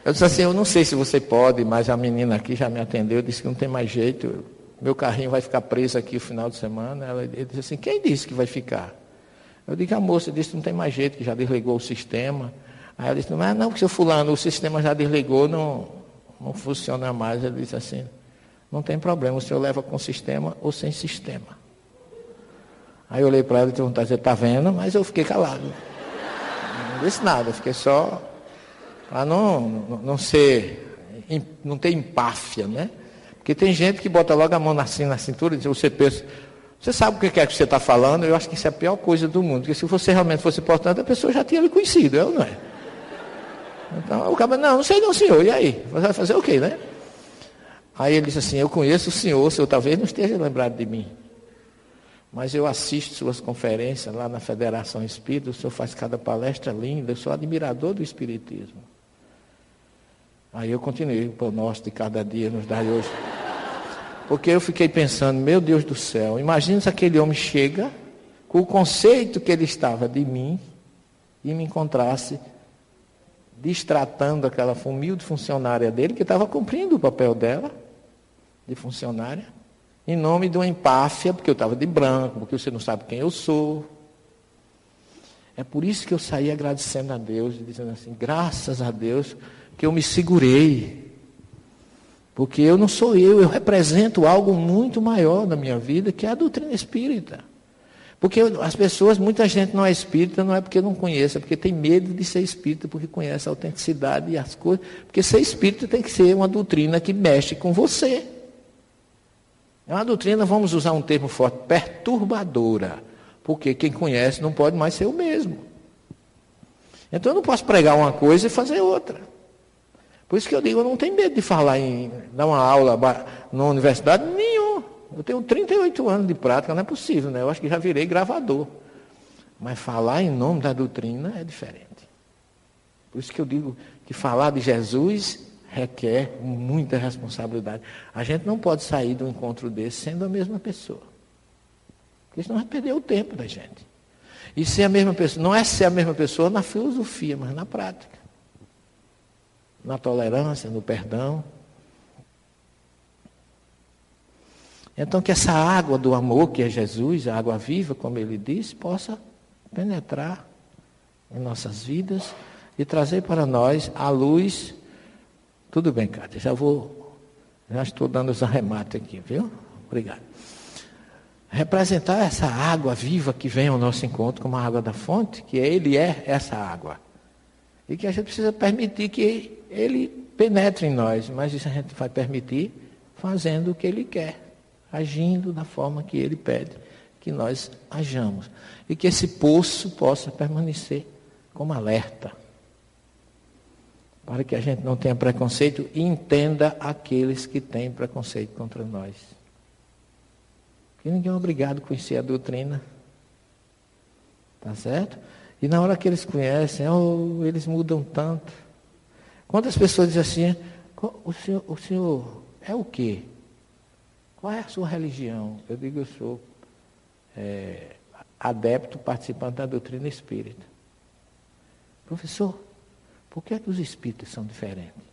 S1: Eu disse assim, eu não sei se você pode, mas a menina aqui já me atendeu, disse que não tem mais jeito, meu carrinho vai ficar preso aqui o final de semana. Ela ele disse assim, quem disse que vai ficar? Eu digo, a moça disse que não tem mais jeito, que já desligou o sistema. Aí ela disse, mas não, porque seu fulano, o sistema já desligou, não, não funciona mais. Ele disse assim, não tem problema, o senhor leva com sistema ou sem sistema. Aí eu olhei para ela e de dizer, está vendo? Mas eu fiquei calado. Não disse nada, fiquei só para não, não, ser, não ter empáfia, né? Porque tem gente que bota logo a mão assim na cintura e diz, você pensa, você sabe o que é que você está falando? Eu acho que isso é a pior coisa do mundo, porque se você realmente fosse importante, a pessoa já tinha lhe conhecido, eu não é? Então o cara, não, não sei não, senhor, e aí? Você vai fazer o quê, né? Aí ele disse assim, eu conheço o senhor, o senhor talvez não esteja lembrado de mim. Mas eu assisto suas conferências lá na Federação Espírita, o senhor faz cada palestra linda, eu sou admirador do Espiritismo. Aí eu continuei, o nosso de cada dia nos dá hoje. Porque eu fiquei pensando, meu Deus do céu, imagina se aquele homem chega com o conceito que ele estava de mim e me encontrasse distratando aquela humilde funcionária dele, que estava cumprindo o papel dela, de funcionária, em nome de uma empáfia, porque eu estava de branco, porque você não sabe quem eu sou. É por isso que eu saí agradecendo a Deus, dizendo assim, graças a Deus, que eu me segurei. Porque eu não sou eu, eu represento algo muito maior na minha vida, que é a doutrina espírita. Porque as pessoas, muita gente não é espírita, não é porque não conhece, é porque tem medo de ser espírita, porque conhece a autenticidade e as coisas. Porque ser espírita tem que ser uma doutrina que mexe com você. É uma doutrina, vamos usar um termo forte, perturbadora. Porque quem conhece não pode mais ser o mesmo. Então eu não posso pregar uma coisa e fazer outra. Por isso que eu digo, eu não tenho medo de falar em dar uma aula na universidade nenhum. Eu tenho 38 anos de prática, não é possível, né? Eu acho que já virei gravador. Mas falar em nome da doutrina é diferente. Por isso que eu digo que falar de Jesus requer muita responsabilidade. A gente não pode sair de um encontro desse sendo a mesma pessoa. Porque senão vai perder o tempo da gente. E ser a mesma pessoa, não é ser a mesma pessoa na filosofia, mas na prática na tolerância, no perdão. Então, que essa água do amor, que é Jesus, a água viva, como ele disse, possa penetrar em nossas vidas e trazer para nós a luz. Tudo bem, Cátia, já vou, já estou dando os arremates aqui, viu? Obrigado. Representar essa água viva que vem ao nosso encontro como a água da fonte, que ele é essa água. E que a gente precisa permitir que ele penetre em nós, mas isso a gente vai permitir fazendo o que ele quer, agindo da forma que ele pede que nós hajamos. E que esse poço possa permanecer como alerta. Para que a gente não tenha preconceito e entenda aqueles que têm preconceito contra nós. Porque ninguém é obrigado a conhecer a doutrina. Tá certo? E na hora que eles conhecem, oh, eles mudam tanto. Quantas pessoas dizem assim, o senhor, o senhor é o quê? Qual é a sua religião? Eu digo, eu sou é, adepto, participante da doutrina espírita. Professor, por que, é que os espíritos são diferentes?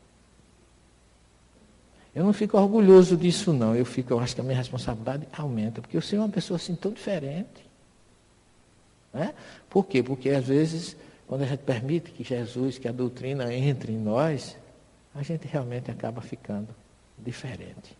S1: Eu não fico orgulhoso disso, não. Eu fico, eu acho que a minha responsabilidade aumenta, porque eu sou uma pessoa assim tão diferente. Né? Por quê? Porque às vezes, quando a gente permite que Jesus, que a doutrina entre em nós, a gente realmente acaba ficando diferente.